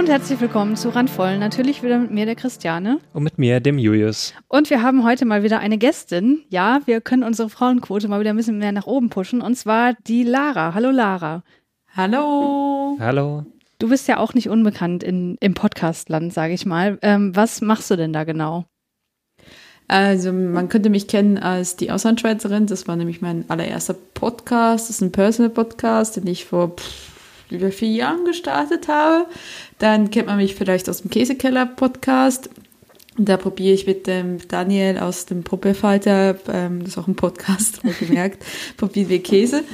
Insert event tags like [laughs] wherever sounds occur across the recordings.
Hallo und herzlich willkommen zu Randvoll. Natürlich wieder mit mir, der Christiane. Und mit mir, dem Julius. Und wir haben heute mal wieder eine Gästin. Ja, wir können unsere Frauenquote mal wieder ein bisschen mehr nach oben pushen. Und zwar die Lara. Hallo Lara. Hallo. Hallo. Du bist ja auch nicht unbekannt in, im Podcastland, sage ich mal. Ähm, was machst du denn da genau? Also man könnte mich kennen als die Auslandschweizerin. Das war nämlich mein allererster Podcast. Das ist ein Personal Podcast, den ich vor pff, über vier Jahren gestartet habe. Dann kennt man mich vielleicht aus dem Käsekeller-Podcast. Da probiere ich mit dem Daniel aus dem Probefalter, ähm, das ist auch ein Podcast, habe gemerkt, [laughs] probieren wir Käse.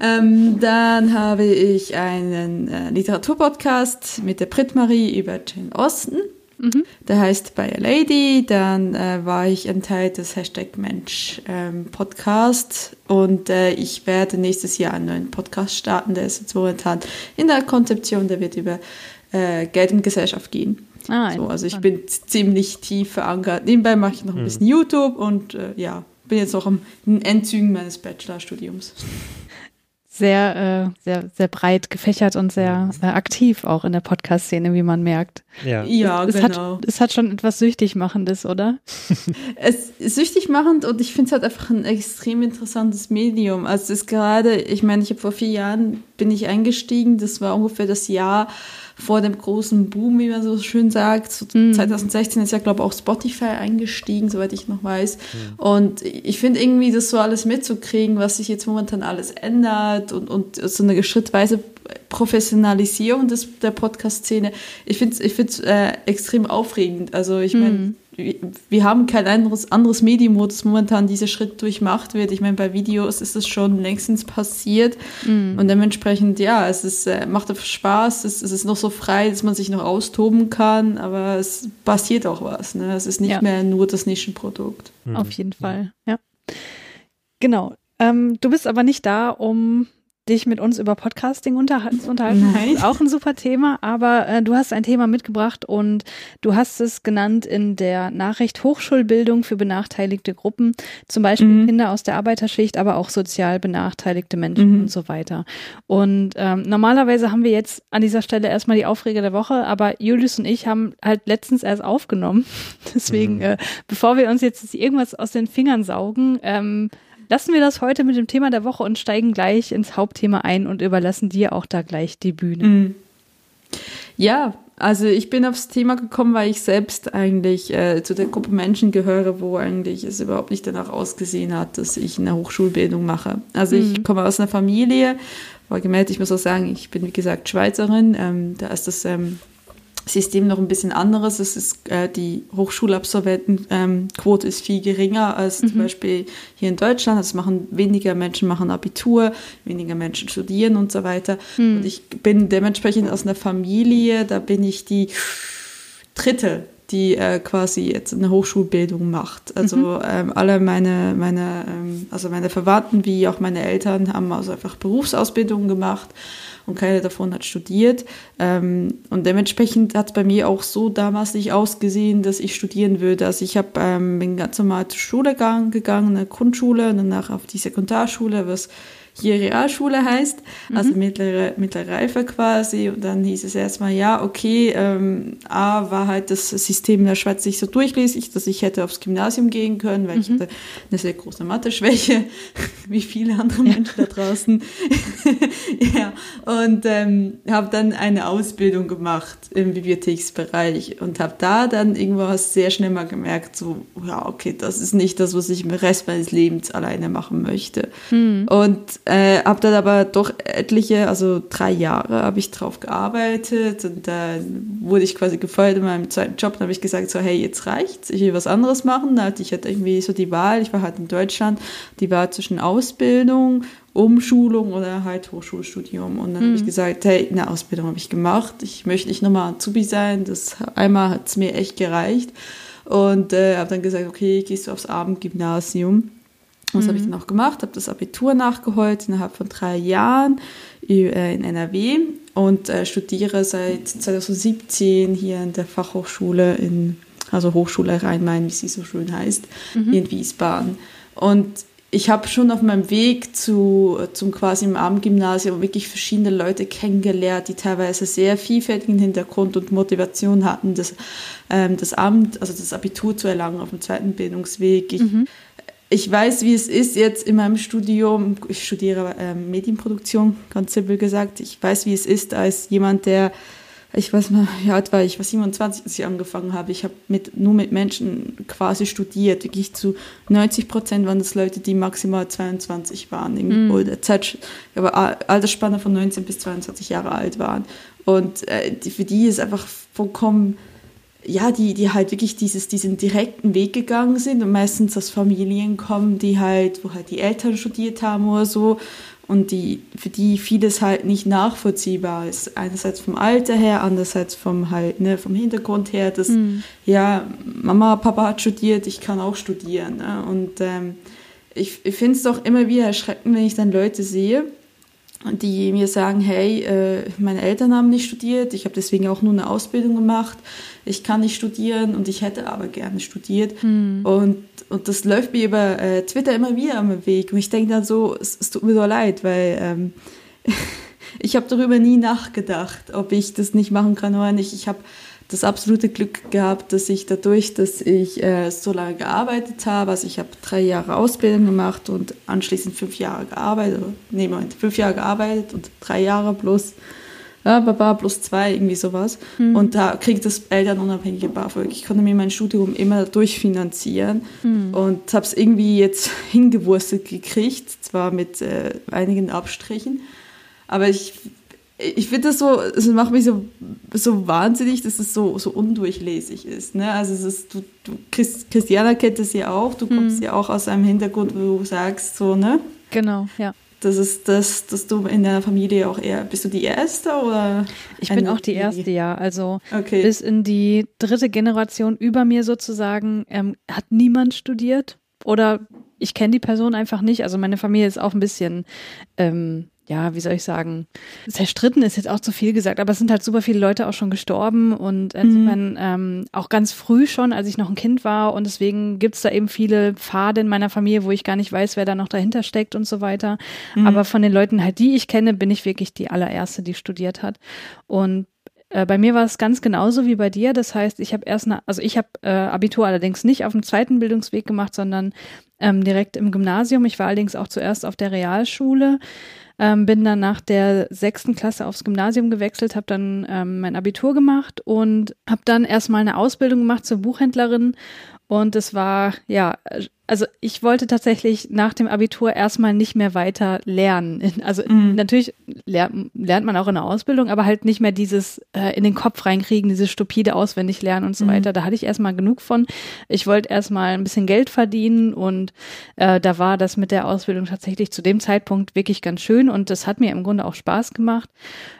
Ähm, dann habe ich einen äh, Literaturpodcast mit der Brit-Marie über Jane Austen. Mhm. Der heißt By a Lady. Dann äh, war ich ein Teil des Hashtag Mensch ähm, Podcast und äh, ich werde nächstes Jahr einen neuen Podcast starten. Der ist jetzt momentan in der Konzeption. Der wird über äh, Geld und Gesellschaft gehen. Ah, so, also ich bin ziemlich tief verankert. Nebenbei mache ich noch ein mhm. bisschen YouTube und äh, ja, bin jetzt auch am Endzügen meines Bachelorstudiums sehr, äh, sehr, sehr breit gefächert und sehr äh, aktiv auch in der Podcast-Szene, wie man merkt. Ja, ja es, es genau. Hat, es hat schon etwas süchtig machendes, oder? [laughs] es ist süchtig machend und ich finde es halt einfach ein extrem interessantes Medium. Also es ist gerade, ich meine, ich habe vor vier Jahren bin ich eingestiegen, das war ungefähr das Jahr, vor dem großen Boom, wie man so schön sagt. So mhm. 2016 ist ja, glaube ich, auch Spotify eingestiegen, soweit ich noch weiß. Mhm. Und ich finde irgendwie, das so alles mitzukriegen, was sich jetzt momentan alles ändert und, und so eine schrittweise Professionalisierung des, der Podcast-Szene, ich finde es ich find's, äh, extrem aufregend. Also ich meine, mhm wir haben kein anderes, anderes Medium, wo das momentan dieser Schritt durchmacht wird. Ich meine, bei Videos ist es schon längstens passiert mm. und dementsprechend, ja, es ist, äh, macht einfach Spaß, es, es, ist noch so frei, dass man sich noch austoben kann, aber es passiert auch was. Ne? Es ist nicht ja. mehr nur das Nischenprodukt. Mhm. Auf jeden Fall, ja. Genau. Ähm, du bist aber nicht da, um dich mit uns über Podcasting [laughs] unterhalten, zu unterhalten. Nein. Das ist auch ein super Thema, aber äh, du hast ein Thema mitgebracht und du hast es genannt in der Nachricht Hochschulbildung für benachteiligte Gruppen, zum Beispiel mhm. Kinder aus der Arbeiterschicht, aber auch sozial benachteiligte Menschen mhm. und so weiter. Und ähm, normalerweise haben wir jetzt an dieser Stelle erstmal die Aufreger der Woche, aber Julius und ich haben halt letztens erst aufgenommen. [laughs] Deswegen, mhm. äh, bevor wir uns jetzt irgendwas aus den Fingern saugen, ähm, lassen wir das heute mit dem Thema der Woche und steigen gleich ins Hauptthema ein und überlassen dir auch da gleich die Bühne. Mhm. Ja, also ich bin aufs Thema gekommen, weil ich selbst eigentlich äh, zu der Gruppe Menschen gehöre, wo eigentlich es überhaupt nicht danach ausgesehen hat, dass ich eine Hochschulbildung mache. Also mhm. ich komme aus einer Familie, war gemeldet, ich muss auch sagen, ich bin wie gesagt Schweizerin, ähm, da ist das ähm, System noch ein bisschen anderes. Es ist, äh, die Hochschulabsolventenquote ähm, ist viel geringer als mhm. zum Beispiel hier in Deutschland. Es machen weniger Menschen machen Abitur, weniger Menschen studieren und so weiter. Mhm. Und ich bin dementsprechend aus einer Familie, da bin ich die dritte die äh, quasi jetzt eine Hochschulbildung macht. Also mhm. ähm, alle meine, meine, ähm, also meine Verwandten wie auch meine Eltern haben also einfach Berufsausbildungen gemacht und keine davon hat studiert. Ähm, und dementsprechend hat es bei mir auch so damals nicht ausgesehen, dass ich studieren würde. Also ich habe ähm, bin ganz normal zur Schule gegangen, eine Grundschule und danach auf die Sekundarschule, was hier Realschule heißt, also mhm. mittlere, mittlere Reife quasi. Und dann hieß es erstmal, ja, okay, ähm, A war halt das System in der Schweiz nicht so durchlässig, dass ich hätte aufs Gymnasium gehen können, weil mhm. ich hatte eine sehr große Mathe-Schwäche, [laughs] wie viele andere ja. Menschen da draußen. [laughs] ja, und ähm, habe dann eine Ausbildung gemacht im Bibliotheksbereich und habe da dann irgendwas sehr schnell mal gemerkt, so, ja, okay, das ist nicht das, was ich im Rest meines Lebens alleine machen möchte. Mhm. Und äh, habe dann aber doch etliche, also drei Jahre habe ich drauf gearbeitet und dann wurde ich quasi gefeuert in meinem zweiten Job. Dann habe ich gesagt so, hey, jetzt reicht's, ich will was anderes machen. Ich hatte irgendwie so die Wahl, ich war halt in Deutschland, die Wahl zwischen Ausbildung, Umschulung oder halt Hochschulstudium. Und dann mhm. habe ich gesagt, hey, eine Ausbildung habe ich gemacht, ich möchte nicht nochmal Azubi sein. Das einmal hat es mir echt gereicht. Und äh, habe dann gesagt, okay, gehst du aufs Abendgymnasium. Das mhm. habe ich dann auch gemacht, habe das Abitur nachgeholt innerhalb von drei Jahren äh, in NRW und äh, studiere seit 2017 hier in der Fachhochschule in, also Hochschule Rhein-Main, wie sie so schön heißt, mhm. in Wiesbaden. Und ich habe schon auf meinem Weg zu, zum quasi im Abendgymnasium wirklich verschiedene Leute kennengelernt, die teilweise sehr vielfältigen Hintergrund und Motivation hatten, das, ähm, das Amt, also das Abitur zu erlangen auf dem zweiten Bildungsweg. Ich, mhm. Ich weiß, wie es ist jetzt in meinem Studium. Ich studiere ähm, Medienproduktion, ganz simpel gesagt. Ich weiß, wie es ist als jemand, der ich weiß mal, wie alt war ich, war 27, als ich angefangen habe. Ich habe mit, nur mit Menschen quasi studiert. Wirklich zu 90 Prozent waren das Leute, die maximal 22 waren. Mm. Oder Zeit, aber Altersspanne von 19 bis 22 Jahre alt waren. Und äh, die, für die ist einfach vollkommen, ja, die, die halt wirklich dieses, diesen direkten Weg gegangen sind und meistens aus Familien kommen, die halt, wo halt die Eltern studiert haben oder so und die, für die vieles halt nicht nachvollziehbar ist. Einerseits vom Alter her, andererseits vom halt, ne, vom Hintergrund her, dass, mhm. ja, Mama, Papa hat studiert, ich kann auch studieren. Ne? Und ähm, ich, ich finde es doch immer wieder erschreckend, wenn ich dann Leute sehe, die mir sagen, hey, äh, meine Eltern haben nicht studiert, ich habe deswegen auch nur eine Ausbildung gemacht, ich kann nicht studieren und ich hätte aber gerne studiert. Mhm. Und und das läuft mir über äh, Twitter immer wieder am Weg. Und ich denke dann so, es, es, tut mir so leid, weil ähm, [laughs] ich habe darüber nie nachgedacht, ob ich das nicht machen kann oder nicht. Ich habe das absolute Glück gehabt, dass ich dadurch, dass ich äh, so lange gearbeitet habe, also ich habe drei Jahre Ausbildung gemacht und anschließend fünf Jahre gearbeitet, nee, Moment, fünf Jahre gearbeitet und drei Jahre plus ja, Baba plus zwei, irgendwie sowas. Mhm. Und da kriegt das elternunabhängige BAföG. Ich konnte mir mein Studium immer durchfinanzieren mhm. und habe es irgendwie jetzt [laughs] hingewurstet gekriegt, zwar mit äh, einigen Abstrichen, aber ich ich finde das so, es macht mich so, so wahnsinnig, dass es so, so undurchlässig ist. Ne? Also es ist, du, du Christ, Christiana kennt das ja auch, du kommst mhm. ja auch aus einem Hintergrund, wo du sagst, so, ne? Genau, ja das ist das, dass du in deiner Familie auch eher, bist du die Erste oder? Ich bin auch die Erste, ja. Also okay. bis in die dritte Generation über mir sozusagen ähm, hat niemand studiert oder ich kenne die Person einfach nicht. Also meine Familie ist auch ein bisschen ähm, ja, wie soll ich sagen, zerstritten ist jetzt auch zu viel gesagt, aber es sind halt super viele Leute auch schon gestorben und insofern mhm. ähm, auch ganz früh schon, als ich noch ein Kind war und deswegen gibt's da eben viele Pfade in meiner Familie, wo ich gar nicht weiß, wer da noch dahinter steckt und so weiter. Mhm. Aber von den Leuten halt, die ich kenne, bin ich wirklich die allererste, die studiert hat. Und äh, bei mir war es ganz genauso wie bei dir. Das heißt, ich habe erst, eine, also ich habe äh, Abitur allerdings nicht auf dem zweiten Bildungsweg gemacht, sondern ähm, direkt im Gymnasium. Ich war allerdings auch zuerst auf der Realschule. Ähm, bin dann nach der sechsten Klasse aufs Gymnasium gewechselt, habe dann ähm, mein Abitur gemacht und habe dann erstmal eine Ausbildung gemacht zur Buchhändlerin. Und es war ja also ich wollte tatsächlich nach dem Abitur erstmal nicht mehr weiter lernen. Also mhm. natürlich lernt, lernt man auch in der Ausbildung, aber halt nicht mehr dieses äh, in den Kopf reinkriegen, dieses stupide auswendig lernen und so mhm. weiter. Da hatte ich erstmal genug von. Ich wollte erstmal ein bisschen Geld verdienen und äh, da war das mit der Ausbildung tatsächlich zu dem Zeitpunkt wirklich ganz schön und das hat mir im Grunde auch Spaß gemacht.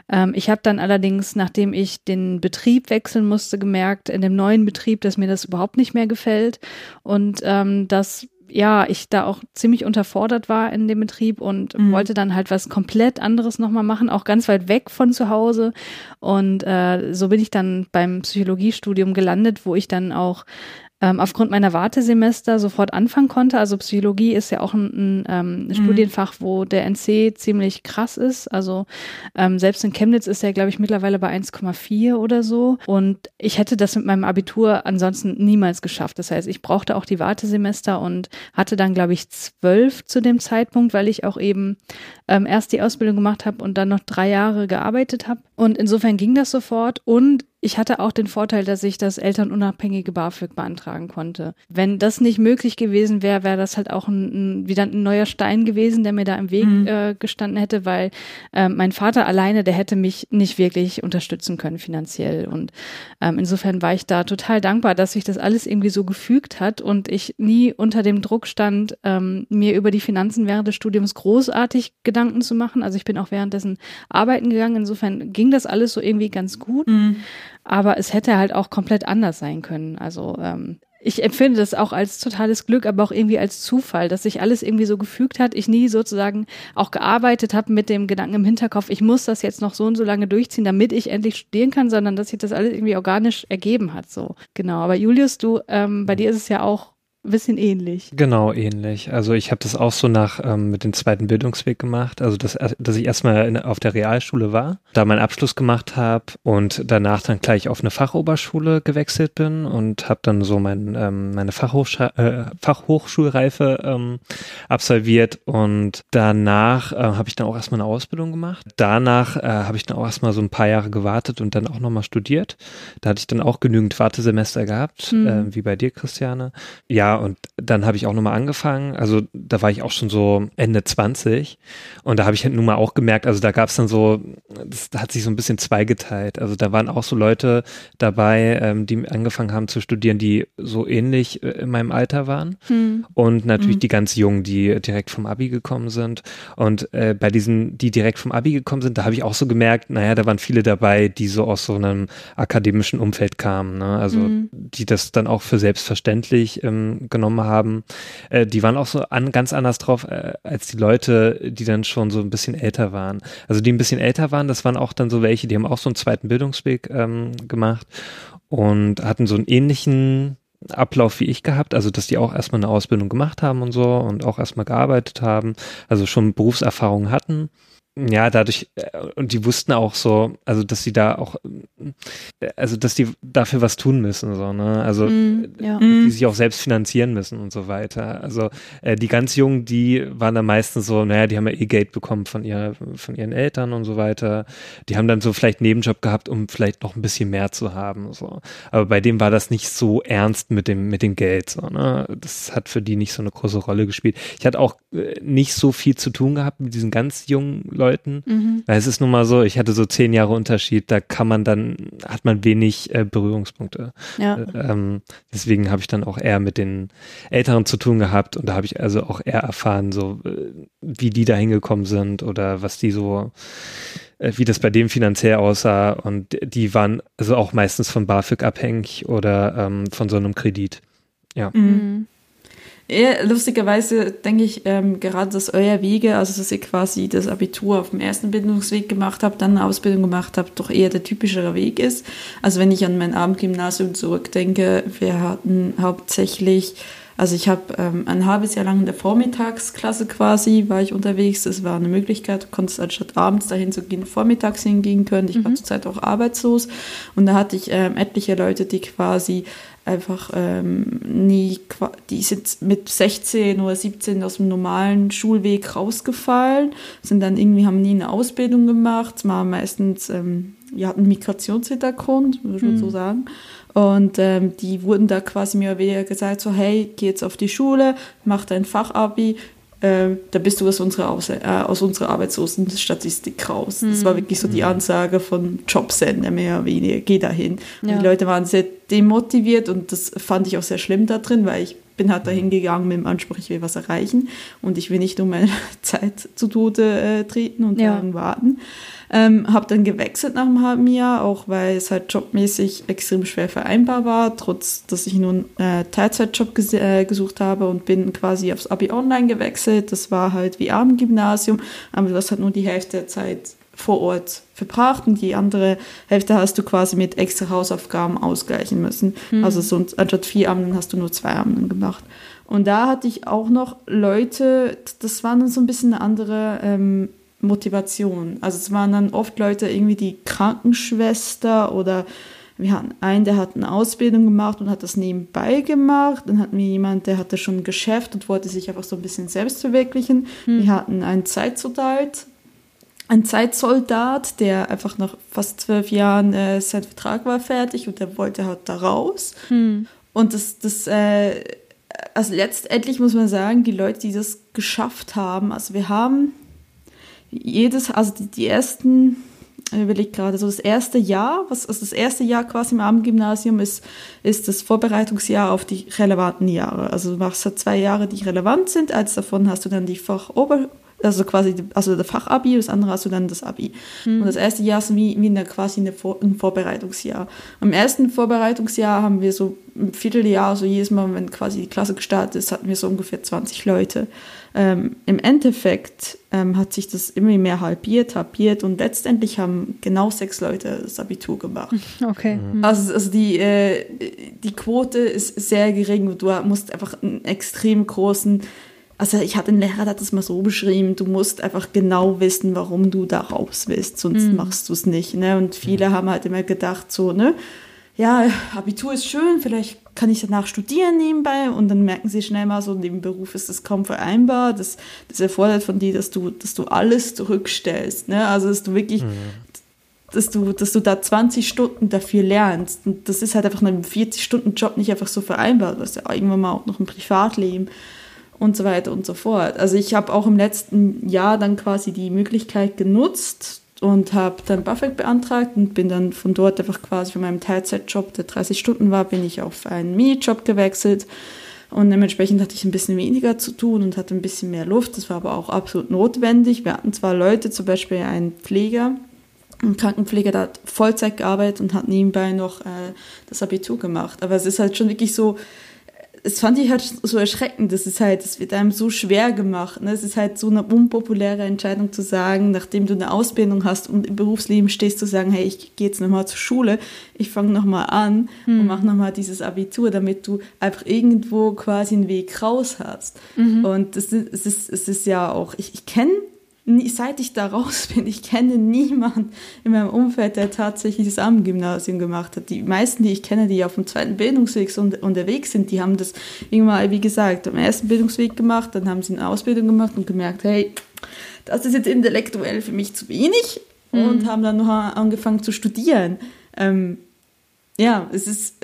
Ähm, ich habe dann allerdings, nachdem ich den Betrieb wechseln musste, gemerkt, in dem neuen Betrieb, dass mir das überhaupt nicht mehr gefällt und ähm, dass ja, ich da auch ziemlich unterfordert war in dem Betrieb und mhm. wollte dann halt was komplett anderes nochmal machen, auch ganz weit weg von zu Hause. Und äh, so bin ich dann beim Psychologiestudium gelandet, wo ich dann auch ähm, aufgrund meiner Wartesemester sofort anfangen konnte. Also Psychologie ist ja auch ein, ein ähm, mhm. Studienfach, wo der NC ziemlich krass ist. Also ähm, selbst in Chemnitz ist er, glaube ich, mittlerweile bei 1,4 oder so. Und ich hätte das mit meinem Abitur ansonsten niemals geschafft. Das heißt, ich brauchte auch die Wartesemester und hatte dann, glaube ich, zwölf zu dem Zeitpunkt, weil ich auch eben ähm, erst die Ausbildung gemacht habe und dann noch drei Jahre gearbeitet habe. Und insofern ging das sofort. Und ich hatte auch den Vorteil, dass ich das elternunabhängige BAföG beantragen konnte. Wenn das nicht möglich gewesen wäre, wäre das halt auch ein, ein, wieder ein neuer Stein gewesen, der mir da im Weg mhm. äh, gestanden hätte, weil äh, mein Vater alleine, der hätte mich nicht wirklich unterstützen können finanziell. Und ähm, insofern war ich da total dankbar, dass sich das alles irgendwie so gefügt hat und ich nie unter dem Druck stand, ähm, mir über die Finanzen während des Studiums großartig Gedanken zu machen. Also ich bin auch währenddessen arbeiten gegangen. Insofern ging das alles so irgendwie ganz gut. Mhm. Aber es hätte halt auch komplett anders sein können. Also ähm, ich empfinde das auch als totales Glück, aber auch irgendwie als Zufall, dass sich alles irgendwie so gefügt hat. Ich nie sozusagen auch gearbeitet habe mit dem Gedanken im Hinterkopf, ich muss das jetzt noch so und so lange durchziehen, damit ich endlich studieren kann, sondern dass sich das alles irgendwie organisch ergeben hat. So genau. Aber Julius, du, ähm, bei dir ist es ja auch ein bisschen ähnlich. Genau, ähnlich. Also ich habe das auch so nach ähm, mit dem zweiten Bildungsweg gemacht. Also dass, dass ich erstmal auf der Realschule war, da meinen Abschluss gemacht habe und danach dann gleich auf eine Fachoberschule gewechselt bin und habe dann so mein, ähm, meine Fachhochsch äh, Fachhochschulreife ähm, absolviert und danach äh, habe ich dann auch erstmal eine Ausbildung gemacht. Danach äh, habe ich dann auch erstmal so ein paar Jahre gewartet und dann auch nochmal studiert. Da hatte ich dann auch genügend Wartesemester gehabt, mhm. äh, wie bei dir, Christiane. Ja, und dann habe ich auch nochmal angefangen. Also da war ich auch schon so Ende 20 und da habe ich halt nun mal auch gemerkt, also da gab es dann so, das hat sich so ein bisschen zweigeteilt. Also da waren auch so Leute dabei, ähm, die angefangen haben zu studieren, die so ähnlich äh, in meinem Alter waren mhm. und natürlich mhm. die ganz Jungen, die direkt vom Abi gekommen sind. Und äh, bei diesen, die direkt vom Abi gekommen sind, da habe ich auch so gemerkt, naja, da waren viele dabei, die so aus so einem akademischen Umfeld kamen. Ne? Also mhm. die das dann auch für selbstverständlich ähm, genommen haben. Äh, die waren auch so an, ganz anders drauf äh, als die Leute, die dann schon so ein bisschen älter waren. Also die ein bisschen älter waren, das waren auch dann so welche, die haben auch so einen zweiten Bildungsweg ähm, gemacht und hatten so einen ähnlichen Ablauf wie ich gehabt, also dass die auch erstmal eine Ausbildung gemacht haben und so und auch erstmal gearbeitet haben, also schon Berufserfahrung hatten ja, dadurch, äh, und die wussten auch so, also dass sie da auch, äh, also dass die dafür was tun müssen, so, ne? Also mm, ja. die mm. sich auch selbst finanzieren müssen und so weiter. Also äh, die ganz Jungen, die waren dann meistens so, naja, die haben ja eh Geld bekommen von ihrer, von ihren Eltern und so weiter. Die haben dann so vielleicht Nebenjob gehabt, um vielleicht noch ein bisschen mehr zu haben. So. Aber bei dem war das nicht so ernst mit dem, mit dem Geld. So, ne? Das hat für die nicht so eine große Rolle gespielt. Ich hatte auch äh, nicht so viel zu tun gehabt mit diesen ganz jungen Leuten Leuten. Mhm. Weil es ist nun mal so, ich hatte so zehn Jahre Unterschied, da kann man dann, hat man wenig äh, Berührungspunkte. Ja. Äh, ähm, deswegen habe ich dann auch eher mit den Älteren zu tun gehabt und da habe ich also auch eher erfahren, so äh, wie die da hingekommen sind oder was die so äh, wie das bei dem finanziell aussah und die waren also auch meistens von BAföG abhängig oder ähm, von so einem Kredit. Ja. Mhm. Lustigerweise denke ich ähm, gerade, dass euer Wege, also dass ihr quasi das Abitur auf dem ersten Bildungsweg gemacht habt, dann eine Ausbildung gemacht habt, doch eher der typischere Weg ist. Also wenn ich an mein Abendgymnasium zurückdenke, wir hatten hauptsächlich, also ich habe ähm, ein halbes Jahr lang in der Vormittagsklasse quasi, war ich unterwegs. Das war eine Möglichkeit, du konntest anstatt abends dahin zu gehen, vormittags hingehen können. Ich mhm. war zurzeit auch arbeitslos und da hatte ich ähm, etliche Leute, die quasi einfach ähm, nie, die sind mit 16 oder 17 aus dem normalen Schulweg rausgefallen, sind dann irgendwie, haben nie eine Ausbildung gemacht, war meistens, ähm, ja, hatten Migrationshintergrund, würde ich mhm. so sagen. Und ähm, die wurden da quasi mehr oder weniger gesagt, so hey, geh jetzt auf die Schule, mach dein Fachabi, äh, da bist du aus unserer, aus, äh, aus unserer Arbeitslosenstatistik raus. Mhm. Das war hm. wirklich so die hm. Ansage von Jobsender, mehr oder weniger, geh dahin. Ja. Die Leute waren sehr demotiviert und das fand ich auch sehr schlimm da drin, weil ich bin halt dahin gegangen mit dem Anspruch, ich will was erreichen und ich will nicht um meine [laughs] Zeit zu Tode äh, treten und ja. lang warten. Ähm, habe dann gewechselt nach einem halben Jahr, auch weil es halt jobmäßig extrem schwer vereinbar war, trotz dass ich nun äh, Teilzeitjob ges äh, gesucht habe und bin quasi aufs Abi online gewechselt. Das war halt wie Abendgymnasium, aber das hat nur die Hälfte der Zeit vor Ort verbracht und die andere Hälfte hast du quasi mit extra Hausaufgaben ausgleichen müssen. Mhm. Also sonst anstatt vier Abenden hast du nur zwei Abenden gemacht. Und da hatte ich auch noch Leute, das waren dann so ein bisschen eine andere ähm, Motivation. Also es waren dann oft Leute, irgendwie die Krankenschwester oder wir hatten einen, der hat eine Ausbildung gemacht und hat das nebenbei gemacht. Dann hatten wir jemanden, der hatte schon ein Geschäft und wollte sich einfach so ein bisschen selbst verwirklichen. Hm. Wir hatten einen Zeitsoldat, ein Zeitsoldat, der einfach nach fast zwölf Jahren äh, sein Vertrag war fertig und der wollte halt da raus. Hm. Und das, das äh, also letztendlich muss man sagen, die Leute, die das geschafft haben, also wir haben jedes, also die, die ersten, überlege gerade, so das erste Jahr, was, also das erste Jahr quasi im Abendgymnasium ist, ist das Vorbereitungsjahr auf die relevanten Jahre. Also du machst halt zwei Jahre, die relevant sind, als davon hast du dann die Fachober also quasi, also der Fachabi, das andere hast du dann das Abi. Mhm. Und das erste Jahr ist wie, wie eine, quasi eine Vor ein Vorbereitungsjahr. Im ersten Vorbereitungsjahr haben wir so ein Vierteljahr, so jedes Mal, wenn quasi die Klasse gestartet ist, hatten wir so ungefähr 20 Leute. Ähm, Im Endeffekt ähm, hat sich das immer mehr halbiert, halbiert und letztendlich haben genau sechs Leute das Abitur gemacht. [laughs] Okay. Mhm. Also, also die, äh, die Quote ist sehr gering. Du musst einfach einen extrem großen also ich hatte einen Lehrer, der hat das mal so beschrieben, du musst einfach genau wissen, warum du da raus willst, sonst mhm. machst du es nicht. Ne? Und viele mhm. haben halt immer gedacht, so, ne, ja, Abitur ist schön, vielleicht kann ich danach studieren nebenbei und dann merken sie schnell mal so, neben Beruf ist das kaum vereinbar. Das, das erfordert von dir, dass du, dass du alles zurückstellst. Ne? Also dass du wirklich, mhm. dass du, dass du da 20 Stunden dafür lernst. Und das ist halt einfach einem 40-Stunden-Job nicht einfach so vereinbar. Du hast ja irgendwann mal auch noch ein Privatleben und so weiter und so fort. Also ich habe auch im letzten Jahr dann quasi die Möglichkeit genutzt und habe dann BAföG beantragt und bin dann von dort einfach quasi von meinem Teilzeitjob, der 30 Stunden war, bin ich auf einen Minijob gewechselt und dementsprechend hatte ich ein bisschen weniger zu tun und hatte ein bisschen mehr Luft. Das war aber auch absolut notwendig. Wir hatten zwar Leute, zum Beispiel einen Pfleger, ein Krankenpfleger, der hat Vollzeit gearbeitet und hat nebenbei noch äh, das Abitur gemacht. Aber es ist halt schon wirklich so, es fand ich halt so erschreckend. Das ist halt, es wird einem so schwer gemacht. Ne? Es ist halt so eine unpopuläre Entscheidung zu sagen, nachdem du eine Ausbildung hast und im Berufsleben stehst, zu sagen, hey, ich gehe jetzt nochmal zur Schule, ich fange nochmal an mhm. und mache nochmal dieses Abitur, damit du einfach irgendwo quasi einen Weg raus hast. Mhm. Und es ist, es ist, es ist ja auch, ich, ich kenne seit ich da raus bin, ich kenne niemanden in meinem Umfeld, der tatsächlich das Abendgymnasium gemacht hat. Die meisten, die ich kenne, die auf dem zweiten Bildungsweg unterwegs sind, die haben das irgendwann, wie gesagt, am ersten Bildungsweg gemacht, dann haben sie eine Ausbildung gemacht und gemerkt, hey, das ist jetzt intellektuell für mich zu wenig mhm. und haben dann noch angefangen zu studieren. Ähm, ja, es ist,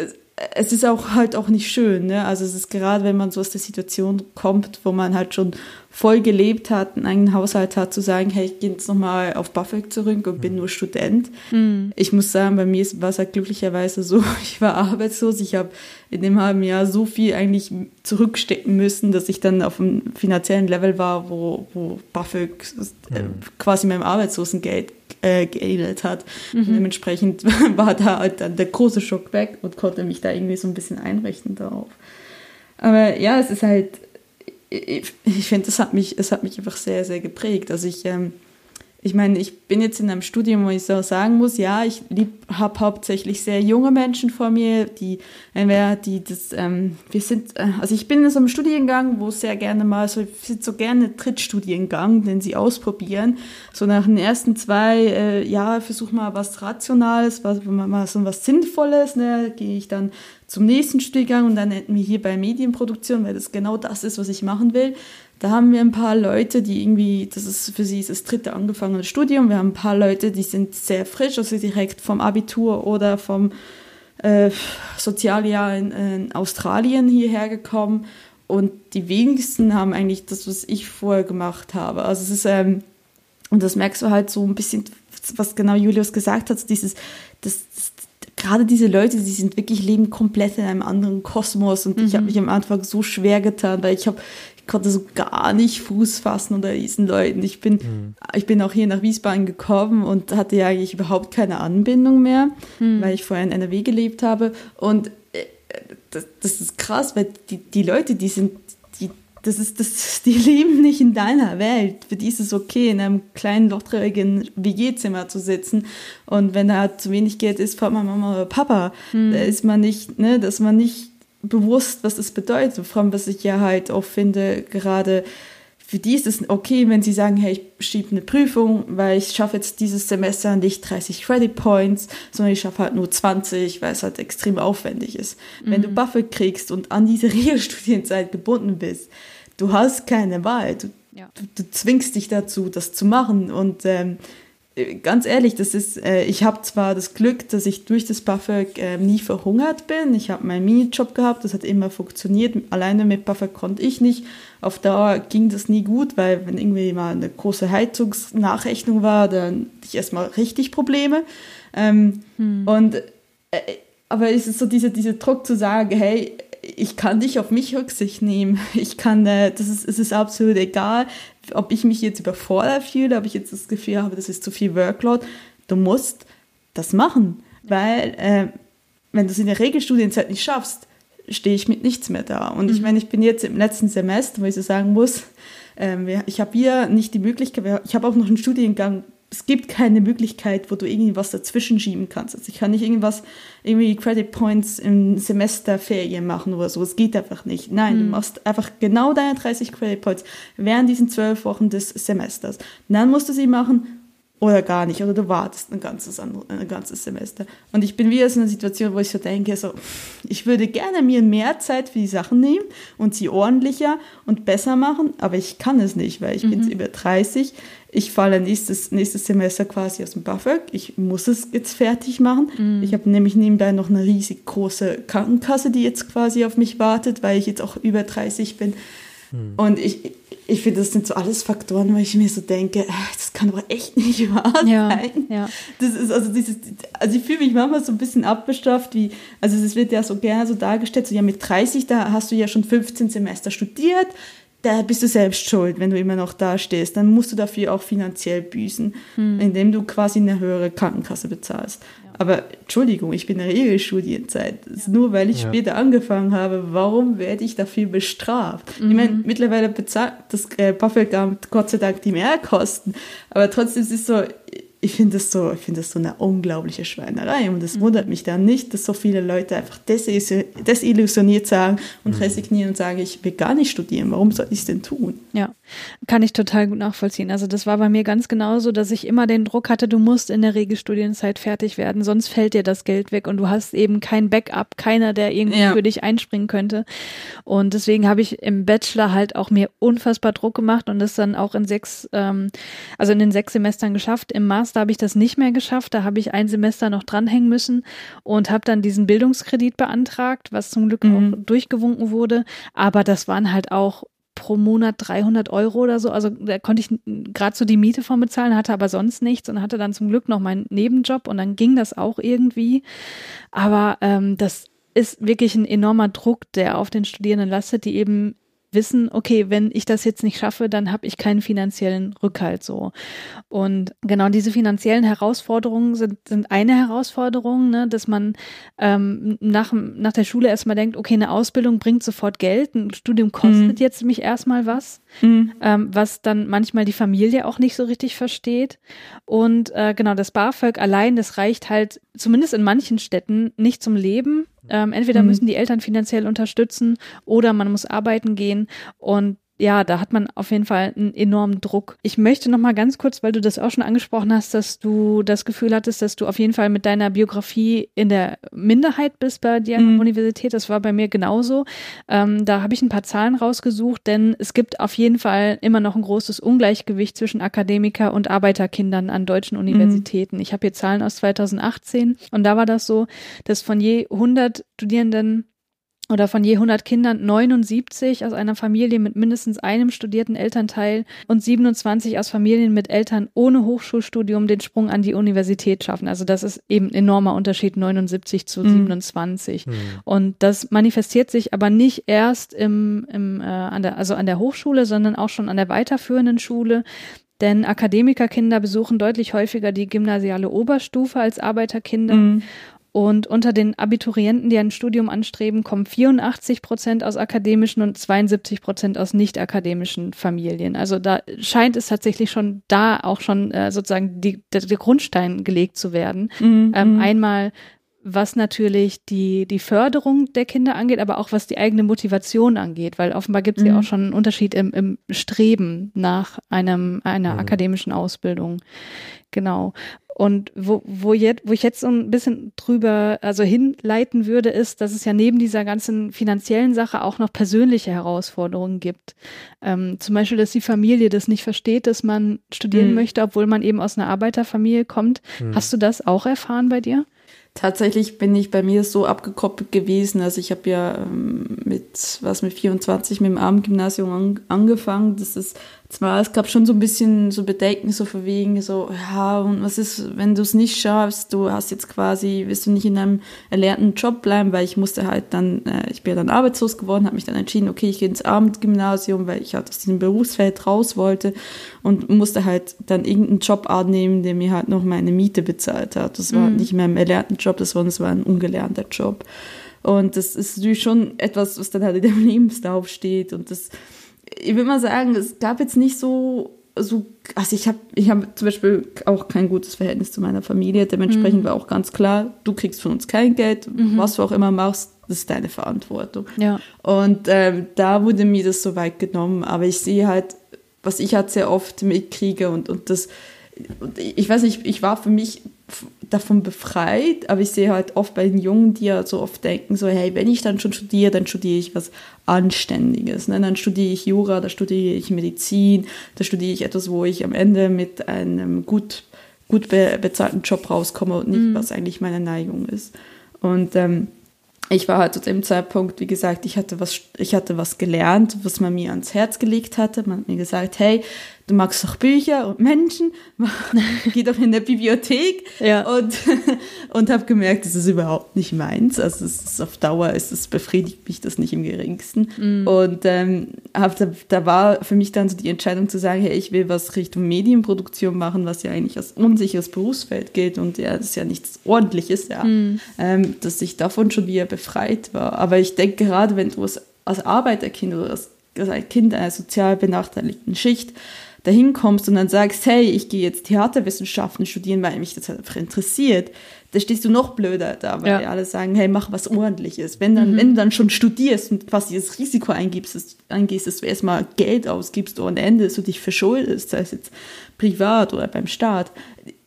es ist auch halt auch nicht schön, ne? Also es ist gerade, wenn man so aus der Situation kommt, wo man halt schon voll gelebt hat, einen eigenen Haushalt hat, zu sagen, hey, ich gehe jetzt nochmal auf BAföG zurück und bin nur Student. Mhm. Ich muss sagen, bei mir war es halt glücklicherweise so, [laughs] ich war arbeitslos, ich habe in dem halben Jahr so viel eigentlich zurückstecken müssen, dass ich dann auf einem finanziellen Level war, wo, wo BAföG äh, mhm. quasi meinem Arbeitslosengeld äh, geähnelt hat. Mhm. dementsprechend [laughs] war da halt dann der große Schock weg und konnte mich da irgendwie so ein bisschen einrechnen darauf. Aber ja, es ist halt ich, ich finde, es hat mich, es hat mich einfach sehr, sehr geprägt. Also ich, ähm, ich meine, ich bin jetzt in einem Studium, wo ich so sagen muss, ja, ich habe hauptsächlich sehr junge Menschen vor mir, die, entweder die das, ähm, wir sind, äh, also ich bin in so einem Studiengang, wo sehr gerne mal, so, sind so gerne Drittstudiengang, den sie ausprobieren. So nach den ersten zwei, äh, ja, versuch mal was Rationales, was, mal so was Sinnvolles, ne, gehe ich dann zum nächsten Studiengang und dann enden wir hier bei Medienproduktion, weil das genau das ist, was ich machen will. Da haben wir ein paar Leute, die irgendwie, das ist für sie ist das dritte angefangene Studium. Wir haben ein paar Leute, die sind sehr frisch, also direkt vom Abitur oder vom äh, Sozialjahr in, in Australien hierher gekommen. Und die wenigsten haben eigentlich das, was ich vorher gemacht habe. Also es ist, ähm, und das merkst du halt so ein bisschen, was genau Julius gesagt hat, dieses, das, das gerade diese Leute, die sind wirklich leben komplett in einem anderen Kosmos und mhm. ich habe mich am Anfang so schwer getan, weil ich habe konnte so gar nicht Fuß fassen unter diesen Leuten. Ich bin mhm. ich bin auch hier nach Wiesbaden gekommen und hatte ja eigentlich überhaupt keine Anbindung mehr, mhm. weil ich vorher in NRW gelebt habe und äh, das, das ist krass, weil die, die Leute, die sind das ist das, [laughs] die leben nicht in deiner Welt. Für die ist es okay, in einem kleinen, lochtrigen WG-Zimmer zu sitzen. Und wenn da zu wenig Geld ist, fragt man Mama oder Papa. Mhm. Da ist man nicht, ne, dass man nicht bewusst, was das bedeutet. Vor allem, was ich ja halt auch finde, gerade für die ist es okay, wenn sie sagen, hey, ich schiebe eine Prüfung, weil ich schaffe jetzt dieses Semester nicht 30 Credit Points, sondern ich schaffe halt nur 20, weil es halt extrem aufwendig ist. Mhm. Wenn du mhm. Buffer kriegst und an diese [laughs] Regelstudienzeit gebunden bist, du hast keine Wahl. Du, ja. du, du zwingst dich dazu, das zu machen. Und ähm, ganz ehrlich, das ist, äh, ich habe zwar das Glück, dass ich durch das BAföG äh, nie verhungert bin. Ich habe meinen Minijob gehabt, das hat immer funktioniert. Alleine mit BAföG konnte ich nicht. Auf Dauer ging das nie gut, weil wenn irgendwie mal eine große Heizungsnachrechnung war, dann hatte ich erstmal richtig Probleme. Ähm, hm. Und äh, aber es ist so dieser diese Druck zu sagen, hey, ich kann nicht auf mich Rücksicht nehmen. Ich kann, äh, das ist, es ist absolut egal, ob ich mich jetzt überfordert fühle, ob ich jetzt das Gefühl habe, das ist zu viel Workload. Du musst das machen, weil äh, wenn du es in der Regelstudienzeit nicht schaffst, stehe ich mit nichts mehr da. Und mhm. ich meine, ich bin jetzt im letzten Semester, wo ich so sagen muss, ähm, ich habe hier nicht die Möglichkeit, ich habe auch noch einen Studiengang, es gibt keine Möglichkeit, wo du irgendwie was dazwischen schieben kannst. Also ich kann nicht irgendwas, irgendwie Credit Points im Semesterferien machen oder so. Es geht einfach nicht. Nein, mhm. du machst einfach genau deine 30 Credit Points während diesen zwölf Wochen des Semesters. Und dann musst du sie machen oder gar nicht, oder du wartest ein ganzes, ein ganzes Semester. Und ich bin wieder in einer Situation, wo ich so denke, so, ich würde gerne mir mehr Zeit für die Sachen nehmen und sie ordentlicher und besser machen, aber ich kann es nicht, weil ich mhm. bin über 30. Ich falle nächstes, nächstes Semester quasi aus dem BAföG. Ich muss es jetzt fertig machen. Mhm. Ich habe nämlich nebenbei noch eine riesig große Krankenkasse, die jetzt quasi auf mich wartet, weil ich jetzt auch über 30 bin. Mhm. Und ich, ich finde, das sind so alles Faktoren, wo ich mir so denke, äh, das kann aber echt nicht wahr [laughs] sein. Ja, ja. Das ist also dieses, also ich fühle mich manchmal so ein bisschen abbestraft, wie, also es wird ja so gerne so dargestellt, so ja mit 30, da hast du ja schon 15 Semester studiert, da bist du selbst schuld, wenn du immer noch da stehst. Dann musst du dafür auch finanziell büßen, hm. indem du quasi eine höhere Krankenkasse bezahlst. Aber Entschuldigung, ich bin in der Regelstudienzeit. Ja. Nur weil ich ja. später angefangen habe, warum werde ich dafür bestraft? Mhm. Ich meine, mittlerweile bezahlt das äh, Buffett Gott sei Dank die Mehrkosten. Aber trotzdem ist es so, ich finde das so, ich finde das so eine unglaubliche Schweinerei und es mhm. wundert mich dann nicht, dass so viele Leute einfach desillusioniert sagen und mhm. resignieren und sagen, ich will gar nicht studieren. Warum soll ich es denn tun? Ja, kann ich total gut nachvollziehen. Also das war bei mir ganz genauso, dass ich immer den Druck hatte, du musst in der Regelstudienzeit fertig werden, sonst fällt dir das Geld weg und du hast eben kein Backup, keiner, der irgendwie ja. für dich einspringen könnte. Und deswegen habe ich im Bachelor halt auch mir unfassbar Druck gemacht und das dann auch in sechs, ähm, also in den sechs Semestern geschafft. Im Master habe ich das nicht mehr geschafft. Da habe ich ein Semester noch dranhängen müssen und habe dann diesen Bildungskredit beantragt, was zum Glück mhm. auch durchgewunken wurde. Aber das waren halt auch pro Monat 300 Euro oder so. Also da konnte ich gerade so die Miete von bezahlen, hatte aber sonst nichts und hatte dann zum Glück noch meinen Nebenjob und dann ging das auch irgendwie. Aber ähm, das ist wirklich ein enormer Druck, der auf den Studierenden lastet, die eben wissen, okay, wenn ich das jetzt nicht schaffe, dann habe ich keinen finanziellen Rückhalt so. Und genau diese finanziellen Herausforderungen sind, sind eine Herausforderung, ne, dass man ähm, nach, nach der Schule erstmal denkt, okay, eine Ausbildung bringt sofort Geld, ein Studium kostet mhm. jetzt mich erstmal was, mhm. ähm, was dann manchmal die Familie auch nicht so richtig versteht. Und äh, genau, das BAföG allein, das reicht halt zumindest in manchen Städten nicht zum Leben. Ähm, entweder mhm. müssen die Eltern finanziell unterstützen oder man muss arbeiten gehen. Und ja, da hat man auf jeden Fall einen enormen Druck. Ich möchte noch mal ganz kurz, weil du das auch schon angesprochen hast, dass du das Gefühl hattest, dass du auf jeden Fall mit deiner Biografie in der Minderheit bist bei dir an der mhm. Universität. Das war bei mir genauso. Ähm, da habe ich ein paar Zahlen rausgesucht, denn es gibt auf jeden Fall immer noch ein großes Ungleichgewicht zwischen Akademiker und Arbeiterkindern an deutschen mhm. Universitäten. Mhm. Ich habe hier Zahlen aus 2018 und da war das so, dass von je 100 Studierenden oder von je 100 Kindern 79 aus einer Familie mit mindestens einem studierten Elternteil und 27 aus Familien mit Eltern ohne Hochschulstudium den Sprung an die Universität schaffen. Also das ist eben ein enormer Unterschied, 79 zu mhm. 27. Mhm. Und das manifestiert sich aber nicht erst im, im, äh, an der, also an der Hochschule, sondern auch schon an der weiterführenden Schule. Denn Akademikerkinder besuchen deutlich häufiger die gymnasiale Oberstufe als Arbeiterkinder. Mhm. Und unter den Abiturienten, die ein Studium anstreben, kommen 84 Prozent aus akademischen und 72 Prozent aus nicht akademischen Familien. Also da scheint es tatsächlich schon da auch schon äh, sozusagen die, der, der, Grundstein gelegt zu werden. Mhm. Ähm, mhm. einmal was natürlich die, die Förderung der Kinder angeht, aber auch was die eigene Motivation angeht, weil offenbar gibt es mhm. ja auch schon einen Unterschied im, im Streben nach einem, einer mhm. akademischen Ausbildung. Genau. Und wo, wo, jetzt, wo ich jetzt so ein bisschen drüber, also hinleiten würde, ist, dass es ja neben dieser ganzen finanziellen Sache auch noch persönliche Herausforderungen gibt. Ähm, zum Beispiel, dass die Familie das nicht versteht, dass man studieren mhm. möchte, obwohl man eben aus einer Arbeiterfamilie kommt. Mhm. Hast du das auch erfahren bei dir? Tatsächlich bin ich bei mir so abgekoppelt gewesen. Also ich habe ja ähm, mit was mit 24 mit dem Abendgymnasium an, angefangen. Das ist zwar, es gab schon so ein bisschen so Bedenken, so verwegen, so, ja, und was ist, wenn du es nicht schaffst, du hast jetzt quasi, willst du nicht in einem erlernten Job bleiben, weil ich musste halt dann, äh, ich bin dann arbeitslos geworden, habe mich dann entschieden, okay, ich gehe ins Abendgymnasium, weil ich halt aus diesem Berufsfeld raus wollte und musste halt dann irgendeinen Job annehmen, der mir halt noch meine Miete bezahlt hat. Das war mhm. nicht mehr ein erlernten Job, das war, das war ein ungelernter Job. Und das ist natürlich schon etwas, was dann halt in dem [laughs] Lebenslauf steht und das ich will mal sagen, es gab jetzt nicht so, so also ich habe ich hab zum Beispiel auch kein gutes Verhältnis zu meiner Familie. Dementsprechend mhm. war auch ganz klar, du kriegst von uns kein Geld, mhm. was du auch immer machst, das ist deine Verantwortung. Ja. Und ähm, da wurde mir das so weit genommen. Aber ich sehe halt, was ich halt sehr oft mitkriege und, und das, ich weiß nicht, ich war für mich davon befreit, aber ich sehe halt oft bei den Jungen, die ja so oft denken, so, hey, wenn ich dann schon studiere, dann studiere ich was Anständiges. Ne? Dann studiere ich Jura, da studiere ich Medizin, da studiere ich etwas, wo ich am Ende mit einem gut, gut bezahlten Job rauskomme und nicht, mhm. was eigentlich meine Neigung ist. Und ähm, ich war halt zu dem Zeitpunkt, wie gesagt, ich hatte was, ich hatte was gelernt, was man mir ans Herz gelegt hatte. Man hat mir gesagt, hey, du magst doch Bücher und Menschen, [laughs] geh doch in der Bibliothek. Ja. Und, [laughs] und habe gemerkt, das ist überhaupt nicht meins. Also es ist auf Dauer, es ist, befriedigt mich das nicht im geringsten. Mhm. Und ähm, hab, da, da war für mich dann so die Entscheidung zu sagen, hey, ich will was Richtung Medienproduktion machen, was ja eigentlich als unsicheres Berufsfeld gilt und ja, das ist ja nichts Ordentliches, ja. Mhm. Ähm, dass ich davon schon wieder befreit war. Aber ich denke gerade, wenn du als, als Arbeiterkind oder als, als ein Kind einer sozial benachteiligten Schicht dahin kommst und dann sagst, hey, ich gehe jetzt Theaterwissenschaften studieren, weil mich das halt einfach interessiert, da stehst du noch blöder da, weil ja. alle sagen, hey, mach was ordentliches. Wenn dann, mhm. wenn du dann schon studierst und quasi das Risiko eingibst, dass, eingehst, dass du erstmal Geld ausgibst ohne Ende, du dich verschuldest, sei es jetzt privat oder beim Staat,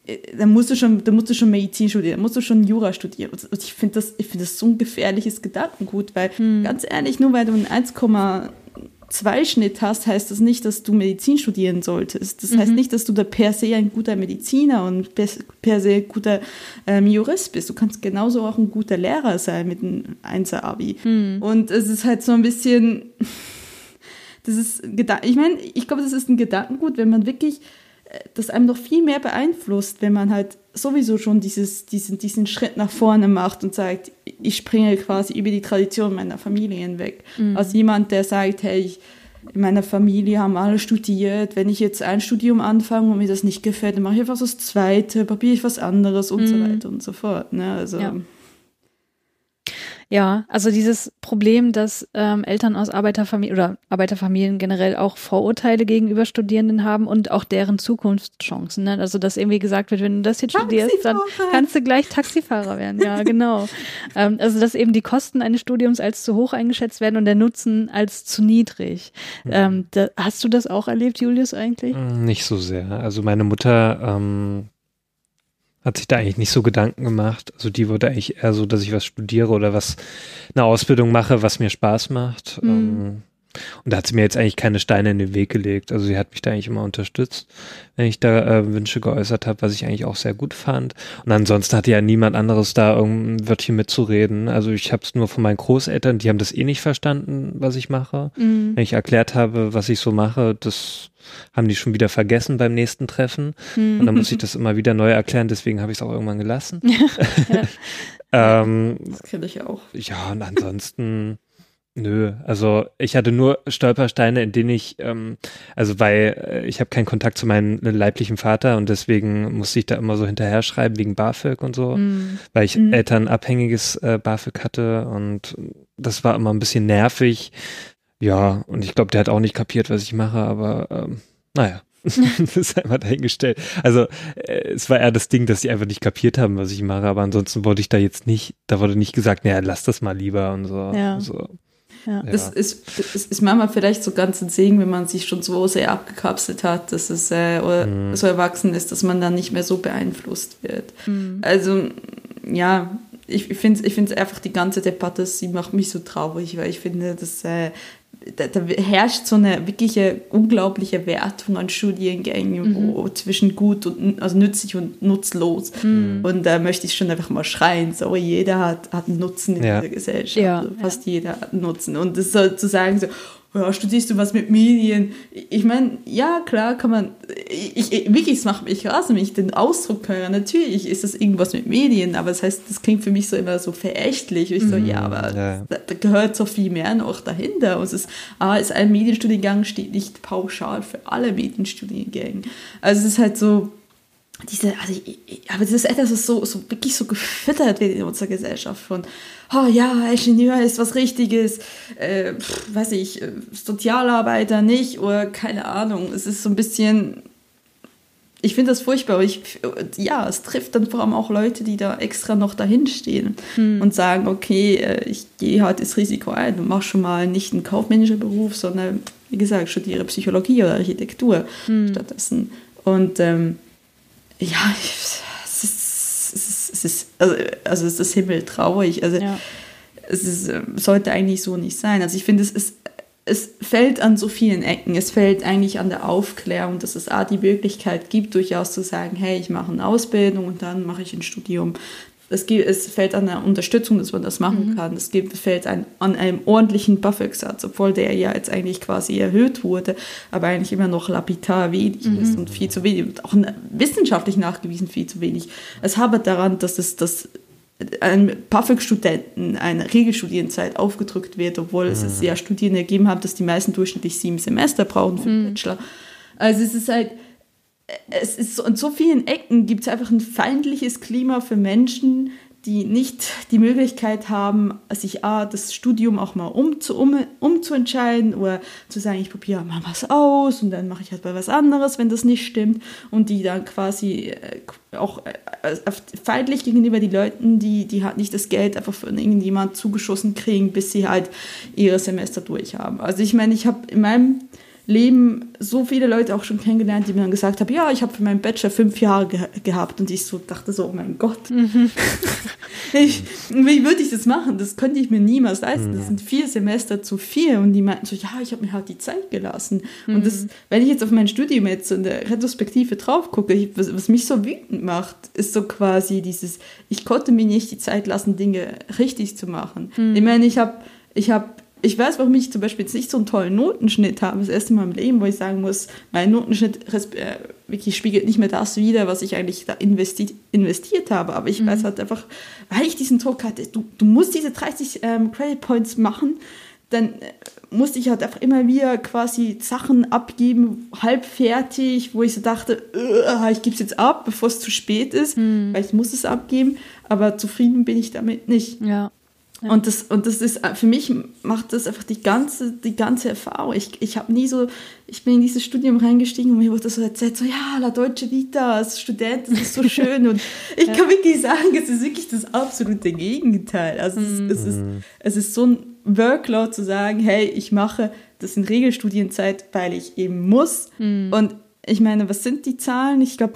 äh, dann musst du schon, dann musst du schon Medizin studieren, dann musst du schon Jura studieren. Und ich finde das, ich finde das so ein gefährliches Gedankengut, weil mhm. ganz ehrlich, nur weil du ein 1, Zweischnitt hast, heißt das nicht, dass du Medizin studieren solltest. Das mhm. heißt nicht, dass du da per se ein guter Mediziner und per, se ein guter ähm, Jurist bist. Du kannst genauso auch ein guter Lehrer sein mit einem 1er-Abi. Mhm. Und es ist halt so ein bisschen, [laughs] das ist, ich meine, ich glaube, das ist ein Gedankengut, wenn man wirklich das einem noch viel mehr beeinflusst, wenn man halt sowieso schon dieses, diesen, diesen Schritt nach vorne macht und sagt, ich springe quasi über die Tradition meiner Familie hinweg. Mhm. Als jemand, der sagt, hey, ich, in meiner Familie haben alle studiert, wenn ich jetzt ein Studium anfange und mir das nicht gefällt, dann mache ich einfach das zweite, probiere ich was anderes und mhm. so weiter und so fort. Ne? Also ja. Ja, also dieses Problem, dass ähm, Eltern aus Arbeiterfamilien oder Arbeiterfamilien generell auch Vorurteile gegenüber Studierenden haben und auch deren Zukunftschancen. Ne? Also dass irgendwie gesagt wird, wenn du das jetzt studierst, dann kannst du gleich Taxifahrer werden. Ja, genau. [laughs] ähm, also dass eben die Kosten eines Studiums als zu hoch eingeschätzt werden und der Nutzen als zu niedrig. Mhm. Ähm, da, hast du das auch erlebt, Julius, eigentlich? Nicht so sehr. Also meine Mutter ähm, hat sich da eigentlich nicht so Gedanken gemacht. Also die wurde eigentlich eher so, dass ich was studiere oder was eine Ausbildung mache, was mir Spaß macht. Mhm. Ähm, und da hat sie mir jetzt eigentlich keine Steine in den Weg gelegt. Also sie hat mich da eigentlich immer unterstützt, wenn ich da äh, Wünsche geäußert habe, was ich eigentlich auch sehr gut fand. Und ansonsten hatte ja niemand anderes da irgendein Wörtchen mitzureden. Also ich habe es nur von meinen Großeltern, die haben das eh nicht verstanden, was ich mache. Mhm. Wenn ich erklärt habe, was ich so mache, das haben die schon wieder vergessen beim nächsten Treffen. Mhm. Und dann muss ich das immer wieder neu erklären, deswegen habe ich es auch irgendwann gelassen. [laughs] [laughs] ähm, das kenne ich auch. Ja, und ansonsten. Nö, also ich hatte nur Stolpersteine, in denen ich, ähm, also weil äh, ich habe keinen Kontakt zu meinem leiblichen Vater und deswegen musste ich da immer so hinterher schreiben wegen BAföG und so, mm. weil ich mm. elternabhängiges äh, BAföG hatte und das war immer ein bisschen nervig, ja, und ich glaube, der hat auch nicht kapiert, was ich mache, aber ähm, naja. [laughs] das ist einfach dahingestellt. Also äh, es war eher das Ding, dass sie einfach nicht kapiert haben, was ich mache, aber ansonsten wurde ich da jetzt nicht, da wurde nicht gesagt, naja, lass das mal lieber und so. Ja. so. Ja. Das, ist, das ist manchmal vielleicht so ganz ein Segen, wenn man sich schon so sehr abgekapselt hat, dass es äh, oder mhm. so erwachsen ist, dass man dann nicht mehr so beeinflusst wird. Mhm. Also ja, ich, ich finde ich finde einfach die ganze Debatte, sie macht mich so traurig, weil ich finde, dass äh, da, da, herrscht so eine wirkliche unglaubliche Wertung an Studiengängen, mhm. wo zwischen gut und also nützlich und nutzlos. Mhm. Und da möchte ich schon einfach mal schreien, so jeder hat, hat einen Nutzen in ja. dieser Gesellschaft. Ja. Also fast ja. jeder hat einen Nutzen. Und das soll zu sagen, so, ja, studierst du was mit Medien? Ich meine, ja, klar kann man, ich, ich wirklich, es macht mich raus, wenn ich den Ausdruck höre. Natürlich ist das irgendwas mit Medien, aber das heißt, das klingt für mich so immer so verächtlich. Ich so, mhm, ja, aber ja. Da, da, gehört so viel mehr noch dahinter. Und es ist, ah, ist ein Medienstudiengang steht nicht pauschal für alle Medienstudiengänge. Also es ist halt so, diese, also ich, aber das ist etwas, was so, so wirklich so gefüttert wird in unserer Gesellschaft von, oh ja, Ingenieur ist was Richtiges, äh, weiß ich, äh, Sozialarbeiter nicht oder keine Ahnung. Es ist so ein bisschen, ich finde das furchtbar, aber ich, ja, es trifft dann vor allem auch Leute, die da extra noch dahin stehen hm. und sagen, okay, äh, ich gehe halt das Risiko ein und mache schon mal nicht einen kaufmännischen Beruf, sondern, wie gesagt, studiere Psychologie oder Architektur hm. stattdessen. Und ähm, ja, [laughs] es ist, es ist, es ist, also, also es ist himmeltraurig. Also ja. es ist, ähm, sollte eigentlich so nicht sein. Also ich finde, es ist, es fällt an so vielen Ecken. Es fällt eigentlich an der Aufklärung, dass es A, die Möglichkeit gibt, durchaus zu sagen, hey, ich mache eine Ausbildung und dann mache ich ein Studium es, gibt, es fällt an der Unterstützung, dass man das machen mhm. kann. Es gibt, fällt ein, an einem ordentlichen Buffersatz, obwohl der ja jetzt eigentlich quasi erhöht wurde, aber eigentlich immer noch lapidar wenig mhm. ist und viel zu wenig, und auch wissenschaftlich nachgewiesen viel zu wenig. Es habert daran, dass es das einem BAföG-Studenten eine Regelstudienzeit aufgedrückt wird, obwohl mhm. es ja Studien ergeben hat, dass die meisten durchschnittlich sieben Semester brauchen für den mhm. Bachelor. Also es ist halt, es ist an so vielen Ecken gibt es einfach ein feindliches Klima für Menschen, die nicht die Möglichkeit haben, sich A, das Studium auch mal umzu, um, umzuentscheiden oder zu sagen, ich probiere mal was aus und dann mache ich halt mal was anderes, wenn das nicht stimmt und die dann quasi äh, auch äh, feindlich gegenüber die Leuten, die, die halt nicht das Geld einfach von irgendjemand zugeschossen kriegen, bis sie halt ihre Semester durch haben. Also ich meine, ich habe in meinem Leben so viele Leute auch schon kennengelernt, die mir dann gesagt haben, ja, ich habe für meinen Bachelor fünf Jahre ge gehabt und ich so dachte so, oh mein Gott, mhm. [laughs] ich, wie würde ich das machen? Das könnte ich mir niemals leisten. Das sind vier Semester zu viel und die meinten so, ja, ich habe mir halt die Zeit gelassen. Mhm. Und das, mhm. wenn ich jetzt auf mein Studium jetzt so in der Retrospektive drauf gucke, ich, was, was mich so wütend macht, ist so quasi dieses, ich konnte mir nicht die Zeit lassen, Dinge richtig zu machen. Mhm. Ich meine, ich habe ich habe ich weiß, warum ich zum Beispiel jetzt nicht so einen tollen Notenschnitt habe. Das erste Mal im Leben, wo ich sagen muss, mein Notenschnitt äh, wirklich spiegelt nicht mehr das wider, was ich eigentlich da investi investiert habe. Aber ich mhm. weiß halt einfach, weil ich diesen Druck hatte, du, du musst diese 30 ähm, Credit Points machen, dann äh, musste ich halt einfach immer wieder quasi Sachen abgeben, halb fertig, wo ich so dachte, ich gebe es jetzt ab, bevor es zu spät ist, mhm. weil ich muss es abgeben, aber zufrieden bin ich damit nicht. Ja. Und das, und das ist, für mich macht das einfach die ganze, die ganze Erfahrung. Ich, ich habe nie so, ich bin in dieses Studium reingestiegen und mir wurde so erzählt, so, ja, La Deutsche Vita als Student, das ist so [laughs] schön. Und ich ja. kann wirklich sagen, es ist wirklich das absolute Gegenteil. Also mhm. es, es, ist, es ist so ein Workload zu sagen, hey, ich mache das in Regelstudienzeit, weil ich eben muss. Mhm. Und ich meine, was sind die Zahlen? Ich glaube,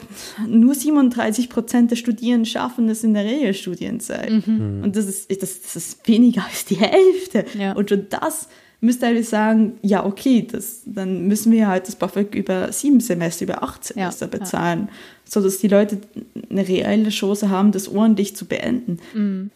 nur 37 Prozent der Studierenden schaffen es in der Regelstudienzeit. Mhm. mhm. Und das ist, das, das ist weniger als die Hälfte. Ja. Und schon das müsste eigentlich sagen, ja, okay, das, dann müssen wir halt das BAföG über sieben Semester, über acht Semester ja. bezahlen, ja. sodass die Leute eine reelle Chance haben, das ordentlich zu beenden. Mhm.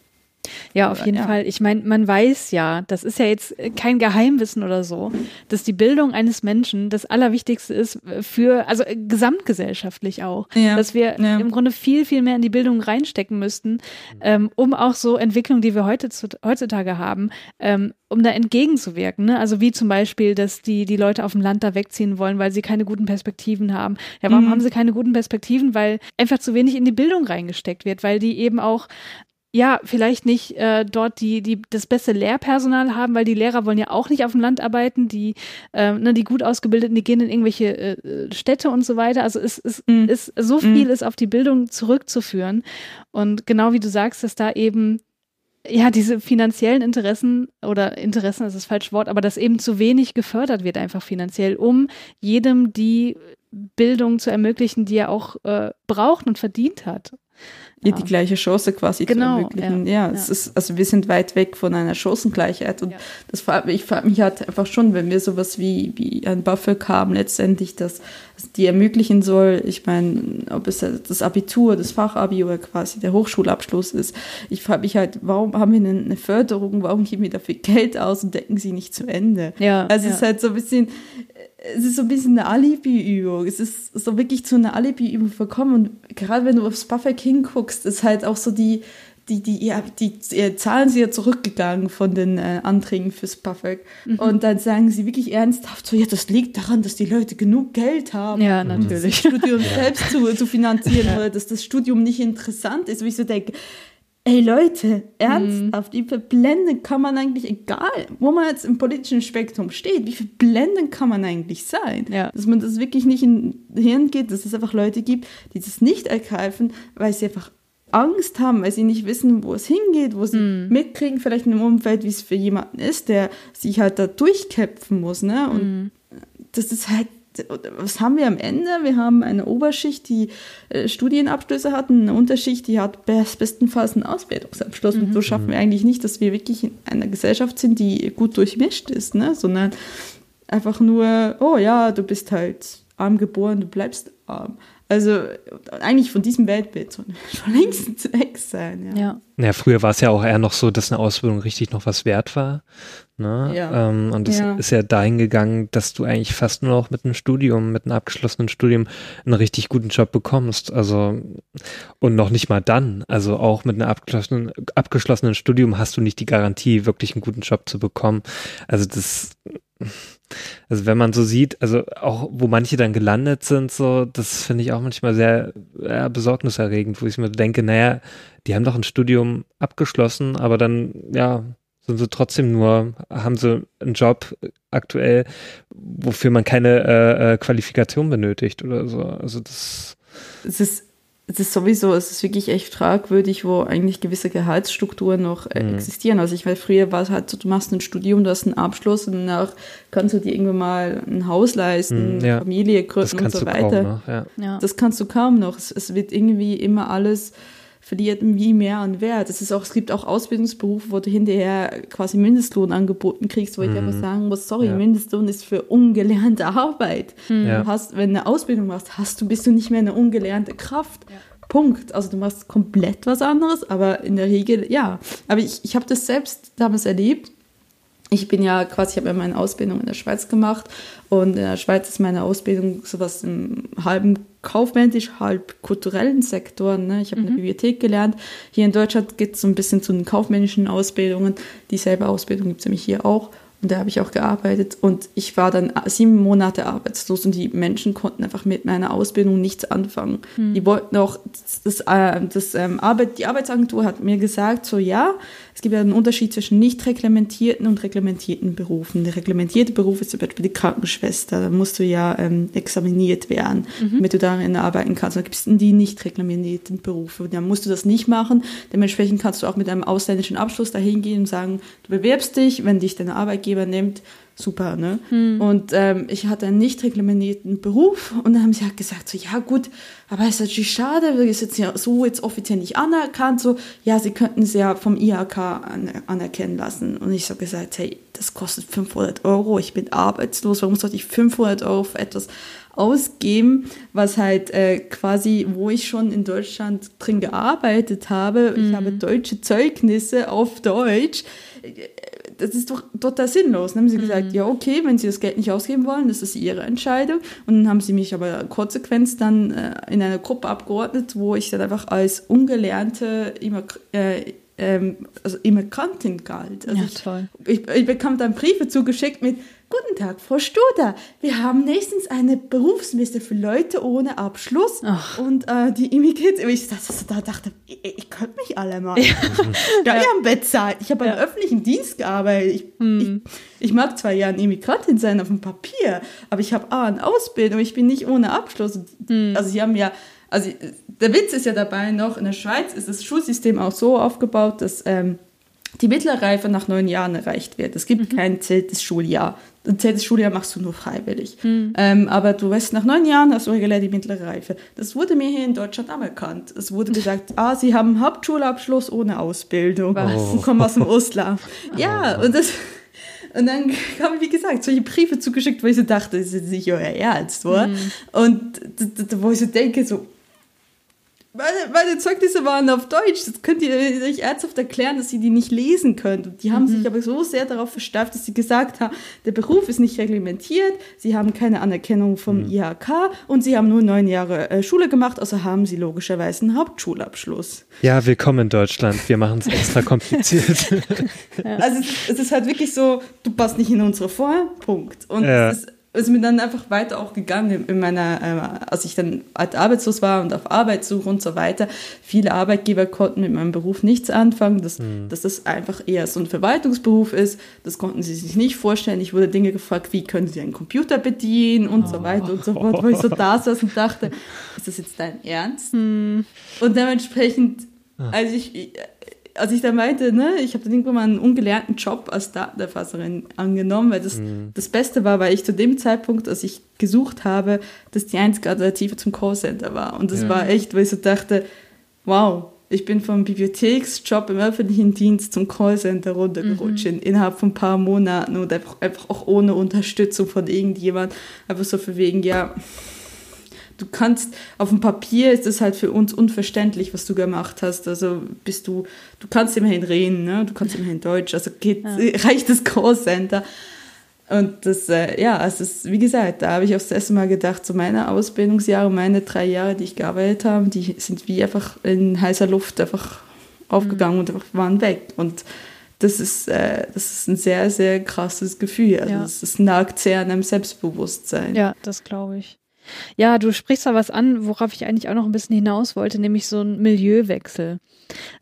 Ja, auf jeden ja. Fall. Ich meine, man weiß ja, das ist ja jetzt kein Geheimwissen oder so, dass die Bildung eines Menschen das Allerwichtigste ist für, also gesamtgesellschaftlich auch. Ja. Dass wir ja. im Grunde viel, viel mehr in die Bildung reinstecken müssten, ähm, um auch so Entwicklungen, die wir heute, heutzutage haben, ähm, um da entgegenzuwirken. Ne? Also wie zum Beispiel, dass die, die Leute auf dem Land da wegziehen wollen, weil sie keine guten Perspektiven haben. Ja, warum mhm. haben sie keine guten Perspektiven? Weil einfach zu wenig in die Bildung reingesteckt wird, weil die eben auch ja, vielleicht nicht äh, dort die, die das beste Lehrpersonal haben, weil die Lehrer wollen ja auch nicht auf dem Land arbeiten, die, äh, ne, die gut ausgebildeten, die gehen in irgendwelche äh, Städte und so weiter. Also es, es mm. ist so viel mm. ist auf die Bildung zurückzuführen. Und genau wie du sagst, dass da eben ja, diese finanziellen Interessen oder Interessen ist das falsche Wort, aber dass eben zu wenig gefördert wird einfach finanziell, um jedem die Bildung zu ermöglichen, die er auch äh, braucht und verdient hat. Ja. die gleiche Chance quasi genau, zu ermöglichen. Ja, ja, es ist, also wir sind weit weg von einer Chancengleichheit und ja. das mich, ich frage mich halt einfach schon, wenn wir sowas wie, wie ein BAföG haben, letztendlich, dass die ermöglichen soll, ich meine, ob es das Abitur, das Fachabi oder quasi der Hochschulabschluss ist. Ich frage mich halt, warum haben wir eine Förderung, warum geben wir dafür Geld aus und decken sie nicht zu Ende? Ja, also es ist halt so ein bisschen, es ist so ein bisschen eine Alibi-Übung. Es ist so wirklich zu einer Alibi-Übung verkommen. Und gerade wenn du aufs Buffett hinguckst, ist halt auch so die, die, die, ja, die, die Zahlen sind ja zurückgegangen von den äh, Anträgen fürs Buffett. Mhm. Und dann sagen sie wirklich ernsthaft so, ja, das liegt daran, dass die Leute genug Geld haben, ja, natürlich. um das Studium [laughs] ja. selbst zu, zu finanzieren ja. oder dass das Studium nicht interessant ist. Wo ich so denke, Ey Leute, ernsthaft, mhm. wie viel Blenden kann man eigentlich, egal wo man jetzt im politischen Spektrum steht, wie viel Blenden kann man eigentlich sein? Ja. Dass man das wirklich nicht in Hirn geht, dass es einfach Leute gibt, die das nicht ergreifen, weil sie einfach Angst haben, weil sie nicht wissen, wo es hingeht, wo sie mhm. mitkriegen, vielleicht in einem Umfeld, wie es für jemanden ist, der sich halt da durchkämpfen muss. Ne? Und mhm. das ist halt was haben wir am Ende? Wir haben eine Oberschicht, die äh, Studienabschlüsse hat, und eine Unterschicht, die hat bestenfalls einen Ausbildungsabschluss. Mhm. Und so schaffen wir eigentlich nicht, dass wir wirklich in einer Gesellschaft sind, die gut durchmischt ist, ne? sondern einfach nur, oh ja, du bist halt arm geboren, du bleibst arm. Also eigentlich von diesem Weltbild schon, schon längst weg sein. Ja. ja. ja früher war es ja auch eher noch so, dass eine Ausbildung richtig noch was wert war. Ne? Ja. Ähm, und es ja. ist ja dahin gegangen, dass du eigentlich fast nur noch mit einem Studium, mit einem abgeschlossenen Studium einen richtig guten Job bekommst. Also und noch nicht mal dann. Also auch mit einem abgeschlossenen, abgeschlossenen Studium hast du nicht die Garantie, wirklich einen guten Job zu bekommen. Also das [laughs] also wenn man so sieht, also auch wo manche dann gelandet sind, so, das finde ich auch manchmal sehr ja, besorgniserregend, wo ich mir denke, naja, die haben doch ein Studium abgeschlossen, aber dann, ja, sind sie trotzdem nur, haben sie einen Job aktuell, wofür man keine äh, äh Qualifikation benötigt oder so. Also das. Es ist es ist sowieso, es ist wirklich echt fragwürdig, wo eigentlich gewisse Gehaltsstrukturen noch äh, mhm. existieren. Also ich weiß, früher war es halt so, du machst ein Studium, du hast einen Abschluss und danach kannst du dir irgendwann mal ein Haus leisten, mhm, ja. Familie gründen und so weiter. Noch, ja. Ja. Das kannst du kaum noch. Es, es wird irgendwie immer alles verliert wie mehr an Wert. Es, ist auch, es gibt auch Ausbildungsberufe, wo du hinterher quasi Mindestlohn angeboten kriegst, wo mhm. ich aber sagen muss, sorry, ja. Mindestlohn ist für ungelernte Arbeit. Mhm. Du hast, wenn du eine Ausbildung machst, hast du, bist du nicht mehr eine ungelernte Kraft. Ja. Punkt. Also du machst komplett was anderes, aber in der Regel, ja. Aber ich, ich habe das selbst damals erlebt ich bin ja quasi, ich habe ja meine Ausbildung in der Schweiz gemacht und in der Schweiz ist meine Ausbildung sowas im halben kaufmännisch, halb kulturellen Sektor. Ne? Ich habe mhm. eine Bibliothek gelernt. Hier in Deutschland geht es so ein bisschen zu den kaufmännischen Ausbildungen. Dieselbe Ausbildung gibt es nämlich hier auch. Und da habe ich auch gearbeitet. Und ich war dann sieben Monate arbeitslos und die Menschen konnten einfach mit meiner Ausbildung nichts anfangen. Mhm. Die wollten auch, das, das, äh, das ähm, Arbeit, die Arbeitsagentur hat mir gesagt, so ja, es gibt ja einen Unterschied zwischen nicht reglementierten und reglementierten Berufen. Der reglementierte Beruf ist zum Beispiel die Krankenschwester. Da musst du ja ähm, examiniert werden, mhm. damit du darin arbeiten kannst. Da gibt es die nicht reglementierten Berufe. Da musst du das nicht machen. Dementsprechend kannst du auch mit einem ausländischen Abschluss dahin gehen und sagen, du bewirbst dich, wenn dich dein Arbeitgeber nimmt, super, ne? Hm. Und ähm, ich hatte einen nicht reglementierten Beruf und dann haben sie halt gesagt, so, ja gut, aber es ist natürlich schade, weil es jetzt ja so jetzt offiziell nicht anerkannt, so, ja, sie könnten es ja vom IHK anerkennen lassen. Und ich so gesagt, hey, das kostet 500 Euro, ich bin arbeitslos, warum sollte ich 500 Euro für etwas ausgeben, was halt äh, quasi, wo ich schon in Deutschland drin gearbeitet habe, mhm. ich habe deutsche Zeugnisse auf Deutsch, das ist doch total sinnlos. Dann haben sie mhm. gesagt, ja, okay, wenn sie das Geld nicht ausgeben wollen, das ist ihre Entscheidung. Und dann haben sie mich aber konsequent dann äh, in einer Gruppe abgeordnet, wo ich dann einfach als ungelernte äh, ähm, also Immigrantin galt. Also ja, toll. Ich, ich, bekam dann Briefe zugeschickt mit, Guten Tag, Frau Studer. Wir haben nächstens eine Berufsmesse für Leute ohne Abschluss Ach. und äh, die Immigranten. Ich da dachte, ich, ich könnte mich alle mal. Ja, [laughs] ja, ja bezahlt. Ich habe ja. im öffentlichen Dienst gearbeitet. Ich, hm. ich, ich, mag zwar ja eine Immigrantin sein auf dem Papier, aber ich habe A, eine Ausbildung, ich bin nicht ohne Abschluss. Hm. Also sie haben ja, also der Witz ist ja dabei noch, in der Schweiz ist das Schulsystem auch so aufgebaut, dass ähm, die mittlere Reife nach neun Jahren erreicht wird. Es gibt mhm. kein zehntes Schuljahr. Ein zehntes Schuljahr machst du nur freiwillig. Mhm. Ähm, aber du weißt, nach neun Jahren hast du regulär die mittlere Reife. Das wurde mir hier in Deutschland anerkannt. Es wurde gesagt, [laughs] ah, sie haben Hauptschulabschluss ohne Ausbildung Was? und kommen aus dem [laughs] Ostler. Ja, oh. und das... Und dann kamen, wie gesagt, solche Briefe zugeschickt, wo ich so dachte, das ist nicht euer Ernst, oder? Mm. Und wo ich so denke, so, meine, meine Zeugnisse waren auf Deutsch. Das könnt ihr euch ernsthaft erklären, dass ihr die nicht lesen könnt. Und die haben mhm. sich aber so sehr darauf versteift, dass sie gesagt haben, der Beruf ist nicht reglementiert, sie haben keine Anerkennung vom mhm. IHK und sie haben nur neun Jahre äh, Schule gemacht, also haben sie logischerweise einen Hauptschulabschluss. Ja, willkommen in Deutschland. Wir machen es extra [laughs] kompliziert. ja. Also es, es, ist halt wirklich so, du passt nicht in unsere Form, Punkt. Und ja. es ist ist mir dann einfach weiter auch gegangen in meiner, äh, als ich dann halt arbeitslos war und auf Arbeitssuche und so weiter. Viele Arbeitgeber konnten mit meinem Beruf nichts anfangen, dass, mhm. dass das einfach eher so ein Verwaltungsberuf ist. Das konnten sie sich nicht vorstellen. Ich wurde Dinge gefragt, wie können sie einen Computer bedienen und oh. so weiter und so fort, wo ich so da saß und dachte, ist das jetzt dein Ernst? Mhm. Und dementsprechend, ah. als ich, als ich da meinte, ne, ich habe dann irgendwann mal einen ungelernten Job als Datenerfasserin angenommen, weil das mhm. das Beste war, weil ich zu dem Zeitpunkt, als ich gesucht habe, das die einzige Alternative zum Callcenter war. Und das ja. war echt, weil ich so dachte, wow, ich bin vom Bibliotheksjob im öffentlichen Dienst zum Callcenter runtergerutscht mhm. innerhalb von ein paar Monaten und einfach, einfach auch ohne Unterstützung von irgendjemand. Einfach so für wegen, ja, du kannst, auf dem Papier ist es halt für uns unverständlich, was du gemacht hast. Also bist du, du kannst immerhin reden, ne? du kannst immerhin Deutsch, also geht, ja. [laughs] reicht das Callcenter. Und das, äh, ja, also es ist, wie gesagt, da habe ich auch das erste Mal gedacht, so meine Ausbildungsjahre, meine drei Jahre, die ich gearbeitet habe, die sind wie einfach in heißer Luft einfach aufgegangen mhm. und einfach waren weg. Und das ist, äh, das ist ein sehr, sehr krasses Gefühl. Also ja. es nagt sehr an einem Selbstbewusstsein. Ja, das glaube ich. Ja, du sprichst da was an, worauf ich eigentlich auch noch ein bisschen hinaus wollte, nämlich so ein Milieuwechsel.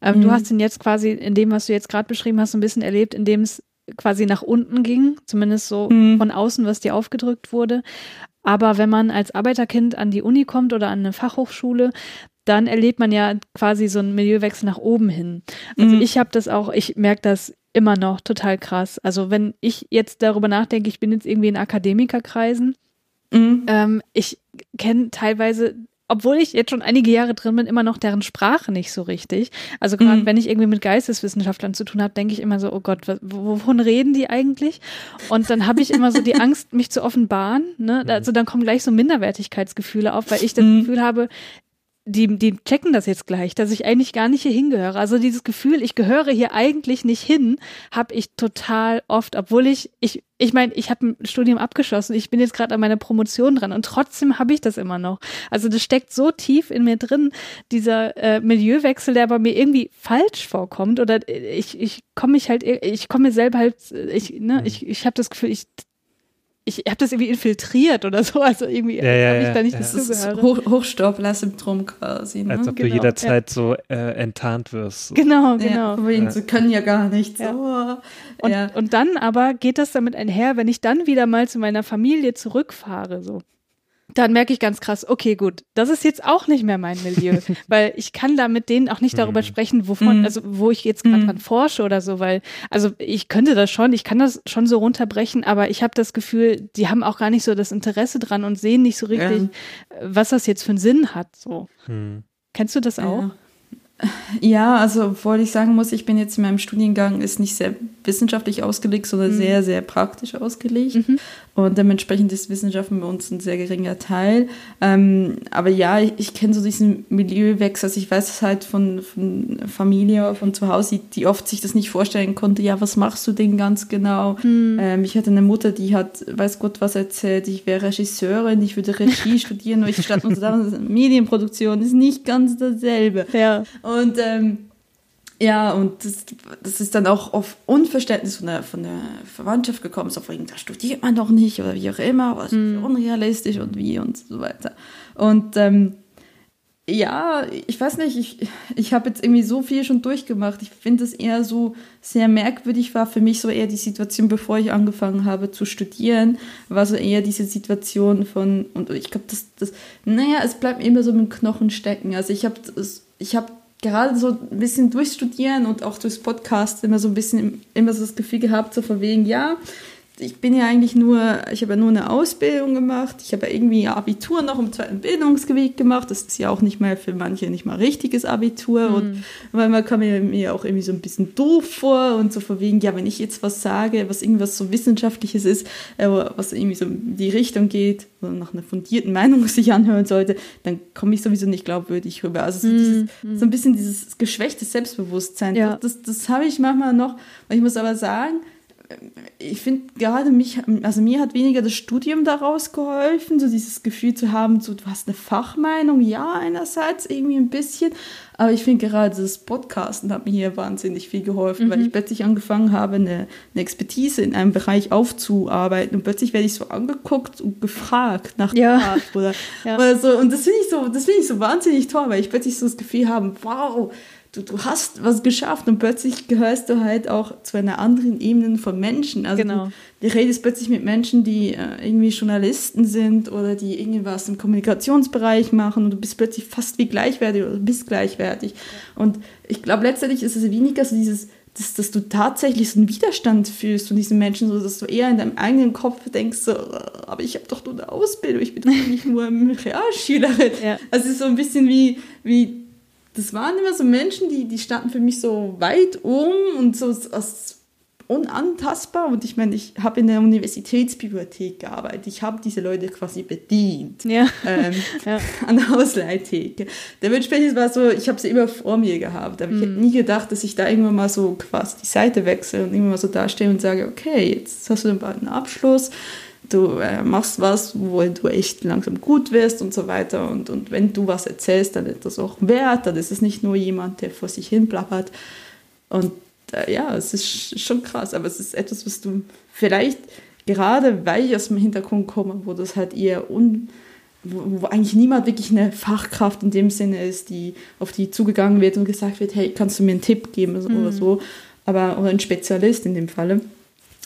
Ähm, mhm. Du hast ihn jetzt quasi in dem, was du jetzt gerade beschrieben hast, so ein bisschen erlebt, in dem es quasi nach unten ging, zumindest so mhm. von außen, was dir aufgedrückt wurde. Aber wenn man als Arbeiterkind an die Uni kommt oder an eine Fachhochschule, dann erlebt man ja quasi so einen Milieuwechsel nach oben hin. Also mhm. ich habe das auch, ich merke das immer noch total krass. Also wenn ich jetzt darüber nachdenke, ich bin jetzt irgendwie in Akademikerkreisen, Mhm. Ähm, ich kenne teilweise obwohl ich jetzt schon einige Jahre drin bin, immer noch deren Sprache nicht so richtig. Also gerade mhm. wenn ich irgendwie mit Geisteswissenschaftlern zu tun habe, denke ich immer so, oh Gott, wovon reden die eigentlich? Und dann habe ich immer so die Angst, mich zu offenbaren. Ne? Also dann kommen gleich so Minderwertigkeitsgefühle auf, weil ich das mhm. Gefühl habe, die, die checken das jetzt gleich, dass ich eigentlich gar nicht hier hingehöre. Also dieses Gefühl, ich gehöre hier eigentlich nicht hin, habe ich total oft, obwohl ich, ich, ich meine, ich habe ein Studium abgeschlossen, ich bin jetzt gerade an meiner Promotion dran und trotzdem habe ich das immer noch. Also das steckt so tief in mir drin, dieser äh, Milieuwechsel, der bei mir irgendwie falsch vorkommt oder ich, ich komme mich halt, ich komme mir selber halt, ich, ne, mhm. ich, ich habe das Gefühl, ich ich habe das irgendwie infiltriert oder so, also irgendwie ja, ja, habe ich da nicht ja. dazugehört. Hoch, Hochstoffler-Symptom quasi. Ne? Als ob genau. du jederzeit ja. so äh, enttarnt wirst. Genau, [laughs] genau. Ja. Sie können ja gar nichts. Ja. Oh. Und, und dann aber geht das damit einher, wenn ich dann wieder mal zu meiner Familie zurückfahre, so dann merke ich ganz krass, okay, gut, das ist jetzt auch nicht mehr mein Milieu, [laughs] weil ich kann da mit denen auch nicht darüber mhm. sprechen, wovon, mhm. also wo ich jetzt gerade mhm. dran forsche oder so, weil, also ich könnte das schon, ich kann das schon so runterbrechen, aber ich habe das Gefühl, die haben auch gar nicht so das Interesse dran und sehen nicht so richtig, ja. was das jetzt für einen Sinn hat. So. Mhm. Kennst du das auch? Ja. Ja, also obwohl ich sagen muss, ich bin jetzt in meinem Studiengang ist nicht sehr wissenschaftlich ausgelegt, sondern mhm. sehr, sehr praktisch ausgelegt. Mhm. Und dementsprechend ist Wissenschaften bei uns ein sehr geringer Teil. Ähm, aber ja, ich, ich kenne so diesen Milieuwechsel. Also ich weiß es halt von, von Familie, von zu Hause, die oft sich das nicht vorstellen konnte. Ja, was machst du denn ganz genau? Mhm. Ähm, ich hatte eine Mutter, die hat, weiß Gott was erzählt, ich wäre Regisseurin, ich würde Regie [laughs] studieren, weil ich stand und Medienproduktion ist nicht ganz dasselbe. Ja. Und ähm, ja, und das, das ist dann auch auf Unverständnis von der, von der Verwandtschaft gekommen, so wegen, da studiert man doch nicht oder wie auch immer, was mm. unrealistisch und wie und so weiter. Und ähm, ja, ich weiß nicht, ich, ich habe jetzt irgendwie so viel schon durchgemacht. Ich finde es eher so sehr merkwürdig war für mich so eher die Situation, bevor ich angefangen habe zu studieren, war so eher diese Situation von, und ich glaube, das, das, naja, es bleibt immer so mit dem Knochen stecken. Also ich habe ich habe gerade so ein bisschen durchstudieren und auch durchs Podcast immer so ein bisschen immer so das Gefühl gehabt, so von wegen, ja, ich bin ja eigentlich nur, ich habe ja nur eine Ausbildung gemacht, ich habe ja irgendwie Abitur noch im zweiten Bildungsgebiet gemacht, das ist ja auch nicht mehr für manche nicht mal richtiges Abitur mhm. und manchmal kam mir, mir auch irgendwie so ein bisschen doof vor und so von wegen, ja, wenn ich jetzt was sage, was irgendwas so Wissenschaftliches ist, äh, was irgendwie so in die Richtung geht, oder nach einer fundierten Meinung [laughs] sich anhören sollte, dann komme ich sowieso nicht glaubwürdig rüber. Also so, mhm. dieses, mhm. so ein bisschen dieses geschwächte Selbstbewusstsein, ja. das, das habe ich manchmal noch, ich muss aber sagen, ich finde gerade mich, also mir hat weniger das Studium daraus geholfen, so dieses Gefühl zu haben, so du hast eine Fachmeinung, ja, einerseits irgendwie ein bisschen, aber ich finde gerade das Podcasten hat mir hier wahnsinnig viel geholfen, mhm. weil ich plötzlich angefangen habe, eine, eine, Expertise in einem Bereich aufzuarbeiten und plötzlich werde ich so angeguckt und gefragt nach ja. Rat oder, [laughs] ja. oder so und das finde ich so, das finde ich so wahnsinnig toll, weil ich plötzlich so das Gefühl habe, wow, du, du hast was geschafft und plötzlich gehörst du halt auch zu einer anderen Ebene von Menschen. Also genau. du, du redest plötzlich mit Menschen, die äh, irgendwie Journalisten sind oder die irgendwas im Kommunikationsbereich machen und du bist plötzlich fast wie gleichwertig oder bist gleichwertig. Ja. Und ich glaube, letztendlich ist es weniger so dieses, dass, dass du tatsächlich so einen Widerstand fühlst von diesen Menschen, so dass du eher in deinem eigenen Kopf denkst, so, aber ich habe doch nur eine Ausbildung, ich bin doch nicht nur eine [laughs] Realschülerin. Ja. Also es ist so ein bisschen wie, wie das waren immer so Menschen, die, die standen für mich so weit um und so als unantastbar. Und ich meine, ich habe in der Universitätsbibliothek gearbeitet. Ich habe diese Leute quasi bedient ja. Ähm, [laughs] ja. an der Hausleihtheke. Dementsprechend war es so, ich habe sie immer vor mir gehabt. Aber mhm. ich hätte nie gedacht, dass ich da irgendwann mal so quasi die Seite wechsle und irgendwann mal so dastehe und sage, okay, jetzt hast du bald einen Abschluss du äh, machst was, wo du echt langsam gut wirst und so weiter. Und, und wenn du was erzählst, dann ist das auch wert, dann ist es nicht nur jemand, der vor sich hin plappert. Und äh, ja, es ist schon krass, aber es ist etwas, was du vielleicht, gerade weil ich aus dem Hintergrund komme, wo das halt eher un wo, wo, eigentlich niemand wirklich eine Fachkraft in dem Sinne ist, die auf die zugegangen wird und gesagt wird, hey, kannst du mir einen Tipp geben mhm. oder so, aber oder ein Spezialist in dem Falle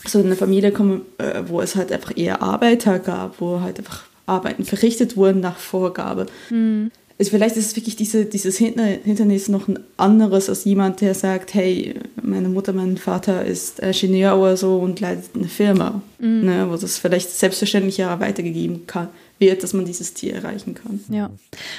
so in eine Familie kommen, äh, wo es halt einfach eher Arbeiter gab, wo halt einfach Arbeiten verrichtet wurden nach Vorgabe. Mhm. Also vielleicht ist es wirklich diese, dieses Hindernis noch ein anderes als jemand, der sagt, hey, meine Mutter, mein Vater ist Ingenieur oder so und leitet eine Firma, mhm. ne, wo das vielleicht selbstverständlich ja weitergegeben kann, wird, dass man dieses Ziel erreichen kann. Ja,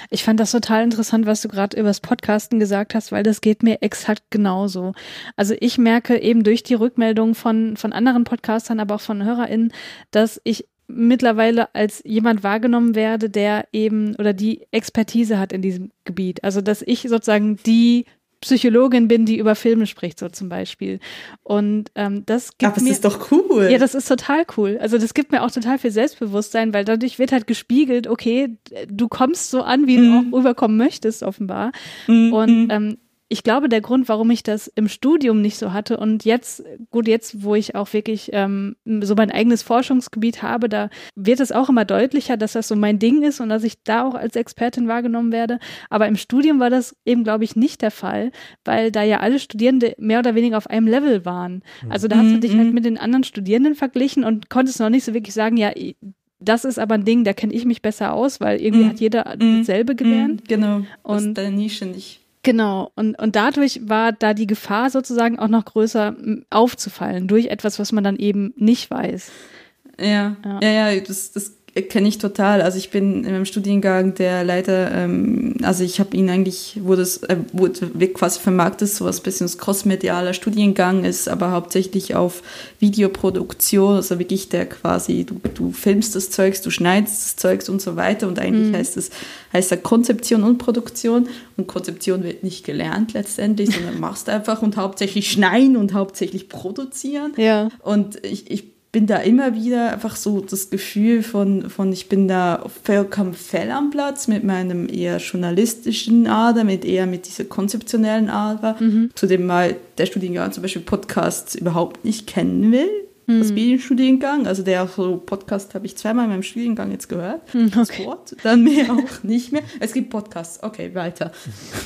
ich fand das total interessant, was du gerade über das Podcasten gesagt hast, weil das geht mir exakt genauso. Also ich merke eben durch die Rückmeldung von, von anderen Podcastern, aber auch von HörerInnen, dass ich mittlerweile als jemand wahrgenommen werde, der eben oder die Expertise hat in diesem Gebiet. Also dass ich sozusagen die Psychologin bin, die über Filme spricht, so zum Beispiel. Und ähm, das gibt Aber mir, ist doch cool. Ja, das ist total cool. Also das gibt mir auch total viel Selbstbewusstsein, weil dadurch wird halt gespiegelt, okay, du kommst so an, wie mhm. du auch rüberkommen möchtest, offenbar. Mhm. Und mhm. ähm, ich glaube, der Grund, warum ich das im Studium nicht so hatte und jetzt, gut, jetzt, wo ich auch wirklich ähm, so mein eigenes Forschungsgebiet habe, da wird es auch immer deutlicher, dass das so mein Ding ist und dass ich da auch als Expertin wahrgenommen werde. Aber im Studium war das eben, glaube ich, nicht der Fall, weil da ja alle Studierende mehr oder weniger auf einem Level waren. Also da hast du dich halt mhm. mit den anderen Studierenden verglichen und konntest noch nicht so wirklich sagen, ja, das ist aber ein Ding, da kenne ich mich besser aus, weil irgendwie mm, hat jeder mm, dasselbe gelernt. Genau. Und deine Nische nicht. Genau, und, und dadurch war da die Gefahr sozusagen auch noch größer aufzufallen, durch etwas, was man dann eben nicht weiß. Ja, ja, ja, ja das, das kenne ich total. Also ich bin in meinem Studiengang der Leiter, ähm, also ich habe ihn eigentlich, wurde es, äh, wurde quasi vermarktet, so was bisschen crossmedialer Studiengang ist, aber hauptsächlich auf Videoproduktion, also wirklich der quasi, du, du filmst das Zeugs, du schneidest das Zeugs und so weiter und eigentlich mhm. heißt es, heißt da Konzeption und Produktion und Konzeption wird nicht gelernt letztendlich, sondern machst einfach und hauptsächlich schneiden und hauptsächlich produzieren. Ja. Und ich, ich bin da immer wieder einfach so das Gefühl von, von ich bin da vollkommen fehl am Platz mit meinem eher journalistischen Ader, mit eher mit dieser konzeptionellen Ader, mhm. zu dem mal der Studiengang zum Beispiel Podcasts überhaupt nicht kennen will mhm. das Medienstudiengang. Also der so Podcast habe ich zweimal in meinem Studiengang jetzt gehört. Mhm, okay. Sport, dann mehr [laughs] auch nicht mehr. Es gibt Podcasts. Okay, weiter.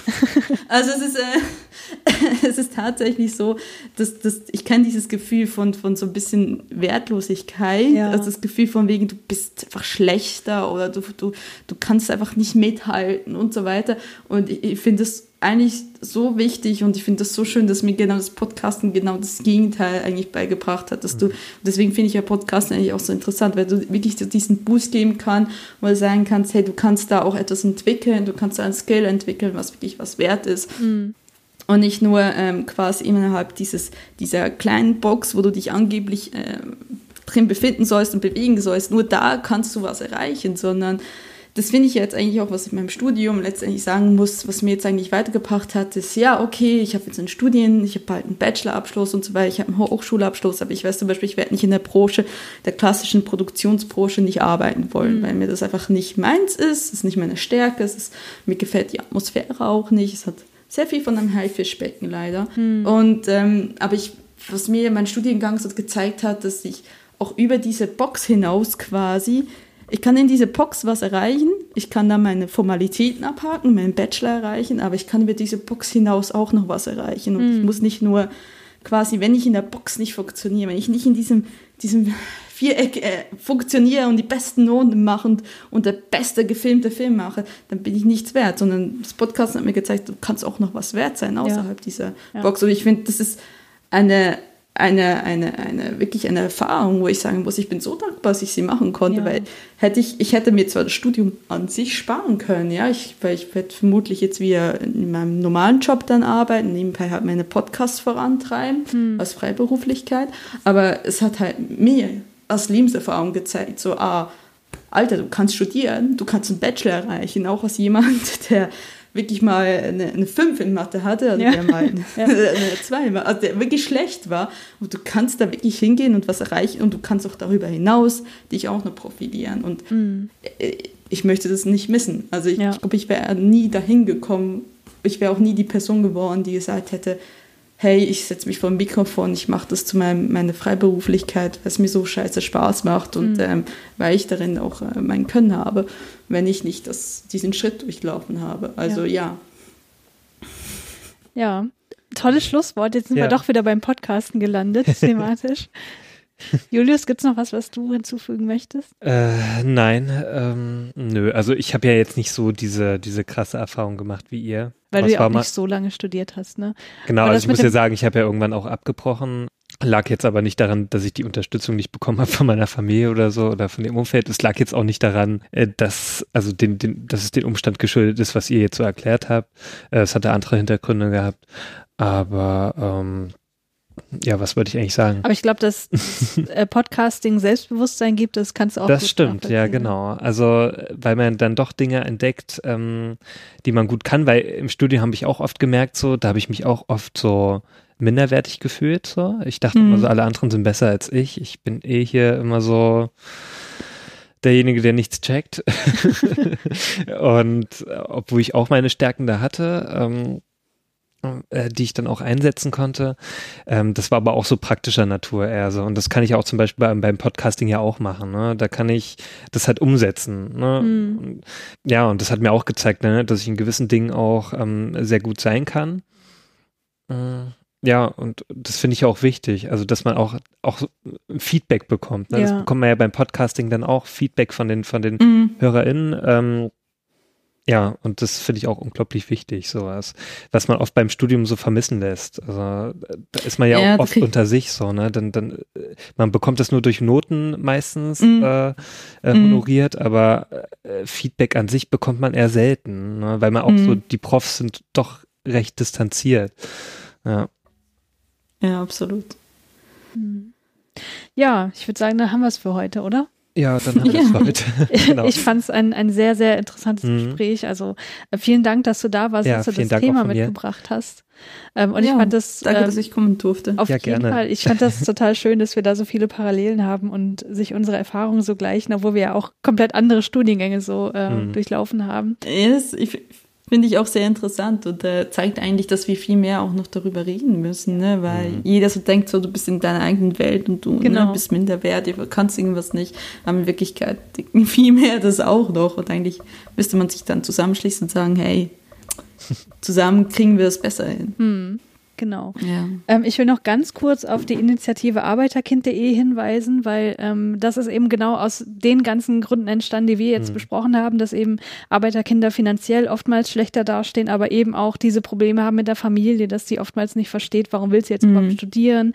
[laughs] also es ist, äh, [laughs] es ist tatsächlich so, dass, dass ich kenne dieses Gefühl von, von so ein bisschen Wertlosigkeit. Ja. Also das Gefühl von wegen, du bist einfach schlechter oder du, du, du kannst einfach nicht mithalten und so weiter. Und ich, ich finde es eigentlich so wichtig und ich finde das so schön, dass mir genau das Podcasten genau das Gegenteil eigentlich beigebracht hat, dass du, deswegen finde ich ja Podcasten eigentlich auch so interessant, weil du wirklich so diesen Boost geben kann, wo du sagen kannst, hey, du kannst da auch etwas entwickeln, du kannst da ein Skill entwickeln, was wirklich was wert ist. Mhm. Und nicht nur ähm, quasi innerhalb dieses, dieser kleinen Box, wo du dich angeblich äh, drin befinden sollst und bewegen sollst, nur da kannst du was erreichen, sondern das finde ich jetzt eigentlich auch, was ich in meinem Studium letztendlich sagen muss, was mir jetzt eigentlich weitergebracht hat, ist, ja, okay, ich habe jetzt einen Studien, ich habe bald einen Bachelorabschluss und so weiter, ich habe einen Hochschulabschluss, aber ich weiß zum Beispiel, ich werde nicht in der Branche, der klassischen Produktionsbranche nicht arbeiten wollen, mhm. weil mir das einfach nicht meins ist, es ist nicht meine Stärke, es ist, mir gefällt die Atmosphäre auch nicht, es hat sehr viel von einem Haifischbecken leider. Mhm. Und, ähm, aber ich, was mir mein Studiengang so gezeigt hat, dass ich auch über diese Box hinaus quasi ich kann in diese Box was erreichen, ich kann da meine Formalitäten abhaken, meinen Bachelor erreichen, aber ich kann über diese Box hinaus auch noch was erreichen. Und mhm. ich hm. muss nicht nur quasi, wenn ich in der Box nicht funktioniere, wenn ich nicht in diesem, diesem Viereck äh, funktioniere und die besten Noten mache und, und der beste gefilmte Film mache, dann bin ich nichts wert, sondern das Podcast hat mir gezeigt, du kannst auch noch was wert sein außerhalb ja. dieser ja. Box. Und ich finde, das ist eine eine, eine, eine, wirklich eine Erfahrung, wo ich sagen muss, ich bin so dankbar, dass ich sie machen konnte, ja. weil hätte ich, ich hätte mir zwar das Studium an sich sparen können, ja, ich, weil ich werde vermutlich jetzt wieder in meinem normalen Job dann arbeiten, nebenbei halt meine Podcasts vorantreiben, hm. als Freiberuflichkeit, aber es hat halt mir als Lebenserfahrung gezeigt, so, ah, Alter, du kannst studieren, du kannst einen Bachelor erreichen, auch als jemand, [laughs] der wirklich mal eine, eine 5 in Mathe hatte, also ja. der mal [laughs] eine, ja. eine 2 war, also der wirklich schlecht war. Und du kannst da wirklich hingehen und was erreichen und du kannst auch darüber hinaus dich auch noch profilieren. Und mhm. ich möchte das nicht missen. Also ich, ja. ich glaube, ich wäre nie dahin gekommen, ich wäre auch nie die Person geworden, die gesagt hätte, hey, ich setze mich vor ein Mikrofon, ich mache das zu meinem, meiner Freiberuflichkeit, was mir so scheiße Spaß macht und mhm. ähm, weil ich darin auch äh, mein Können habe, wenn ich nicht das, diesen Schritt durchlaufen habe. Also ja. Ja, ja. tolles Schlusswort. Jetzt sind ja. wir doch wieder beim Podcasten gelandet, [laughs] thematisch. Julius, gibt es noch was, was du hinzufügen möchtest? Äh, nein, ähm, nö. Also ich habe ja jetzt nicht so diese, diese krasse Erfahrung gemacht wie ihr. Weil was du ja auch nicht so lange studiert hast, ne? Genau, also ich muss ja sagen, ich habe ja irgendwann auch abgebrochen. Lag jetzt aber nicht daran, dass ich die Unterstützung nicht bekommen habe von meiner Familie oder so oder von dem Umfeld. Es lag jetzt auch nicht daran, äh, dass, also den, den, dass es den Umstand geschuldet ist, was ihr jetzt so erklärt habt. Äh, es hatte andere Hintergründe gehabt. Aber ähm, ja, was wollte ich eigentlich sagen? Aber ich glaube, dass [laughs] äh, Podcasting Selbstbewusstsein gibt, das kannst du auch. Das stimmt, ja, genau. Also, weil man dann doch Dinge entdeckt, ähm, die man gut kann, weil im Studium habe ich auch oft gemerkt, so, da habe ich mich auch oft so minderwertig gefühlt. So. Ich dachte mhm. immer so, alle anderen sind besser als ich. Ich bin eh hier immer so derjenige, der nichts checkt. [laughs] und äh, obwohl ich auch meine Stärken da hatte, ähm, äh, die ich dann auch einsetzen konnte. Ähm, das war aber auch so praktischer Natur eher so. Und das kann ich auch zum Beispiel beim, beim Podcasting ja auch machen. Ne? Da kann ich das halt umsetzen. Ne? Mhm. Und, ja, und das hat mir auch gezeigt, ne, dass ich in gewissen Dingen auch ähm, sehr gut sein kann. Äh, ja, und das finde ich auch wichtig. Also, dass man auch, auch Feedback bekommt. Ne? Ja. Das bekommt man ja beim Podcasting dann auch Feedback von den, von den mhm. HörerInnen. Ähm, ja, und das finde ich auch unglaublich wichtig, sowas, was man oft beim Studium so vermissen lässt. Also da ist man ja, ja auch oft unter sich so, ne? Dann, dann, man bekommt das nur durch Noten meistens mm. äh, äh, mm. honoriert, aber äh, Feedback an sich bekommt man eher selten, ne? weil man auch mm. so, die Profs sind doch recht distanziert. Ja. Ja, absolut. Ja, ich würde sagen, da haben wir es für heute, oder? Ja, dann haben wir [laughs] ja. das [laughs] heute. genau. Ich fand es ein, ein sehr, sehr interessantes mhm. Gespräch. Also äh, vielen Dank, dass du da warst, ja, dass du das Dank Thema mitgebracht hast. Ähm, und ja, ich fand das. Danke, ähm, dass ich kommen durfte. Auf ja, jeden gerne. Fall. Ich fand das [laughs] total schön, dass wir da so viele Parallelen haben und sich unsere Erfahrungen so gleichen, obwohl wir ja auch komplett andere Studiengänge so äh, mhm. durchlaufen haben. Yes, ich Finde ich auch sehr interessant und äh, zeigt eigentlich, dass wir viel mehr auch noch darüber reden müssen, ne? weil mhm. jeder so denkt, so du bist in deiner eigenen Welt und du ne, genau. ne, bist minderwertig, du kannst irgendwas nicht. Aber in Wirklichkeit [laughs] viel mehr das auch noch und eigentlich müsste man sich dann zusammenschließen und sagen, hey, [laughs] zusammen kriegen wir es besser hin. Mhm. Genau. Ja. Ähm, ich will noch ganz kurz auf die Initiative arbeiterkind.de hinweisen, weil ähm, das ist eben genau aus den ganzen Gründen entstanden, die wir jetzt mhm. besprochen haben, dass eben Arbeiterkinder finanziell oftmals schlechter dastehen, aber eben auch diese Probleme haben mit der Familie, dass sie oftmals nicht versteht, warum will sie jetzt mhm. überhaupt studieren.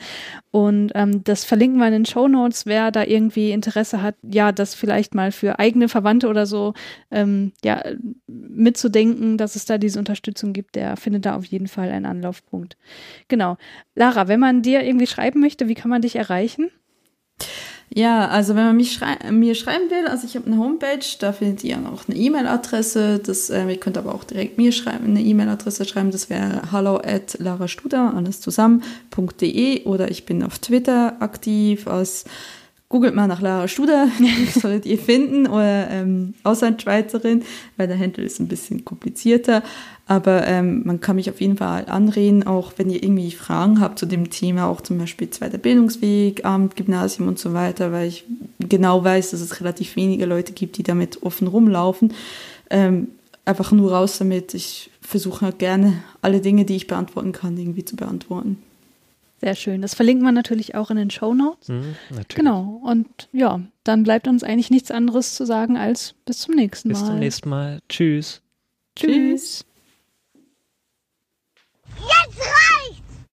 Und ähm, das verlinken wir in den Show Notes, wer da irgendwie Interesse hat, ja, das vielleicht mal für eigene Verwandte oder so ähm, ja, mitzudenken, dass es da diese Unterstützung gibt, der findet da auf jeden Fall einen Anlaufpunkt. Genau. Lara, wenn man dir irgendwie schreiben möchte, wie kann man dich erreichen? Ja, also wenn man mich schrei mir schreiben will, also ich habe eine Homepage, da findet ihr auch eine E-Mail-Adresse. äh, ihr könnt aber auch direkt mir schreiben, eine E-Mail-Adresse schreiben. Das wäre hallo at larastuder, alles zusammen.de oder ich bin auf Twitter aktiv als googelt mal nach Lara Studer, [laughs] solltet ihr finden, oder ähm, Auslandschweizerin, weil der Handel ist ein bisschen komplizierter. Aber ähm, man kann mich auf jeden Fall anreden, auch wenn ihr irgendwie Fragen habt zu dem Thema, auch zum Beispiel zweiter Bildungsweg, Amt, Gymnasium und so weiter, weil ich genau weiß, dass es relativ wenige Leute gibt, die damit offen rumlaufen. Ähm, einfach nur raus damit. Ich versuche halt gerne alle Dinge, die ich beantworten kann, irgendwie zu beantworten. Sehr schön. Das verlinken wir natürlich auch in den Show Notes. Mhm, genau. Und ja, dann bleibt uns eigentlich nichts anderes zu sagen als bis zum nächsten Mal. Bis zum nächsten Mal. Tschüss. Tschüss. Tschüss. 燕子河。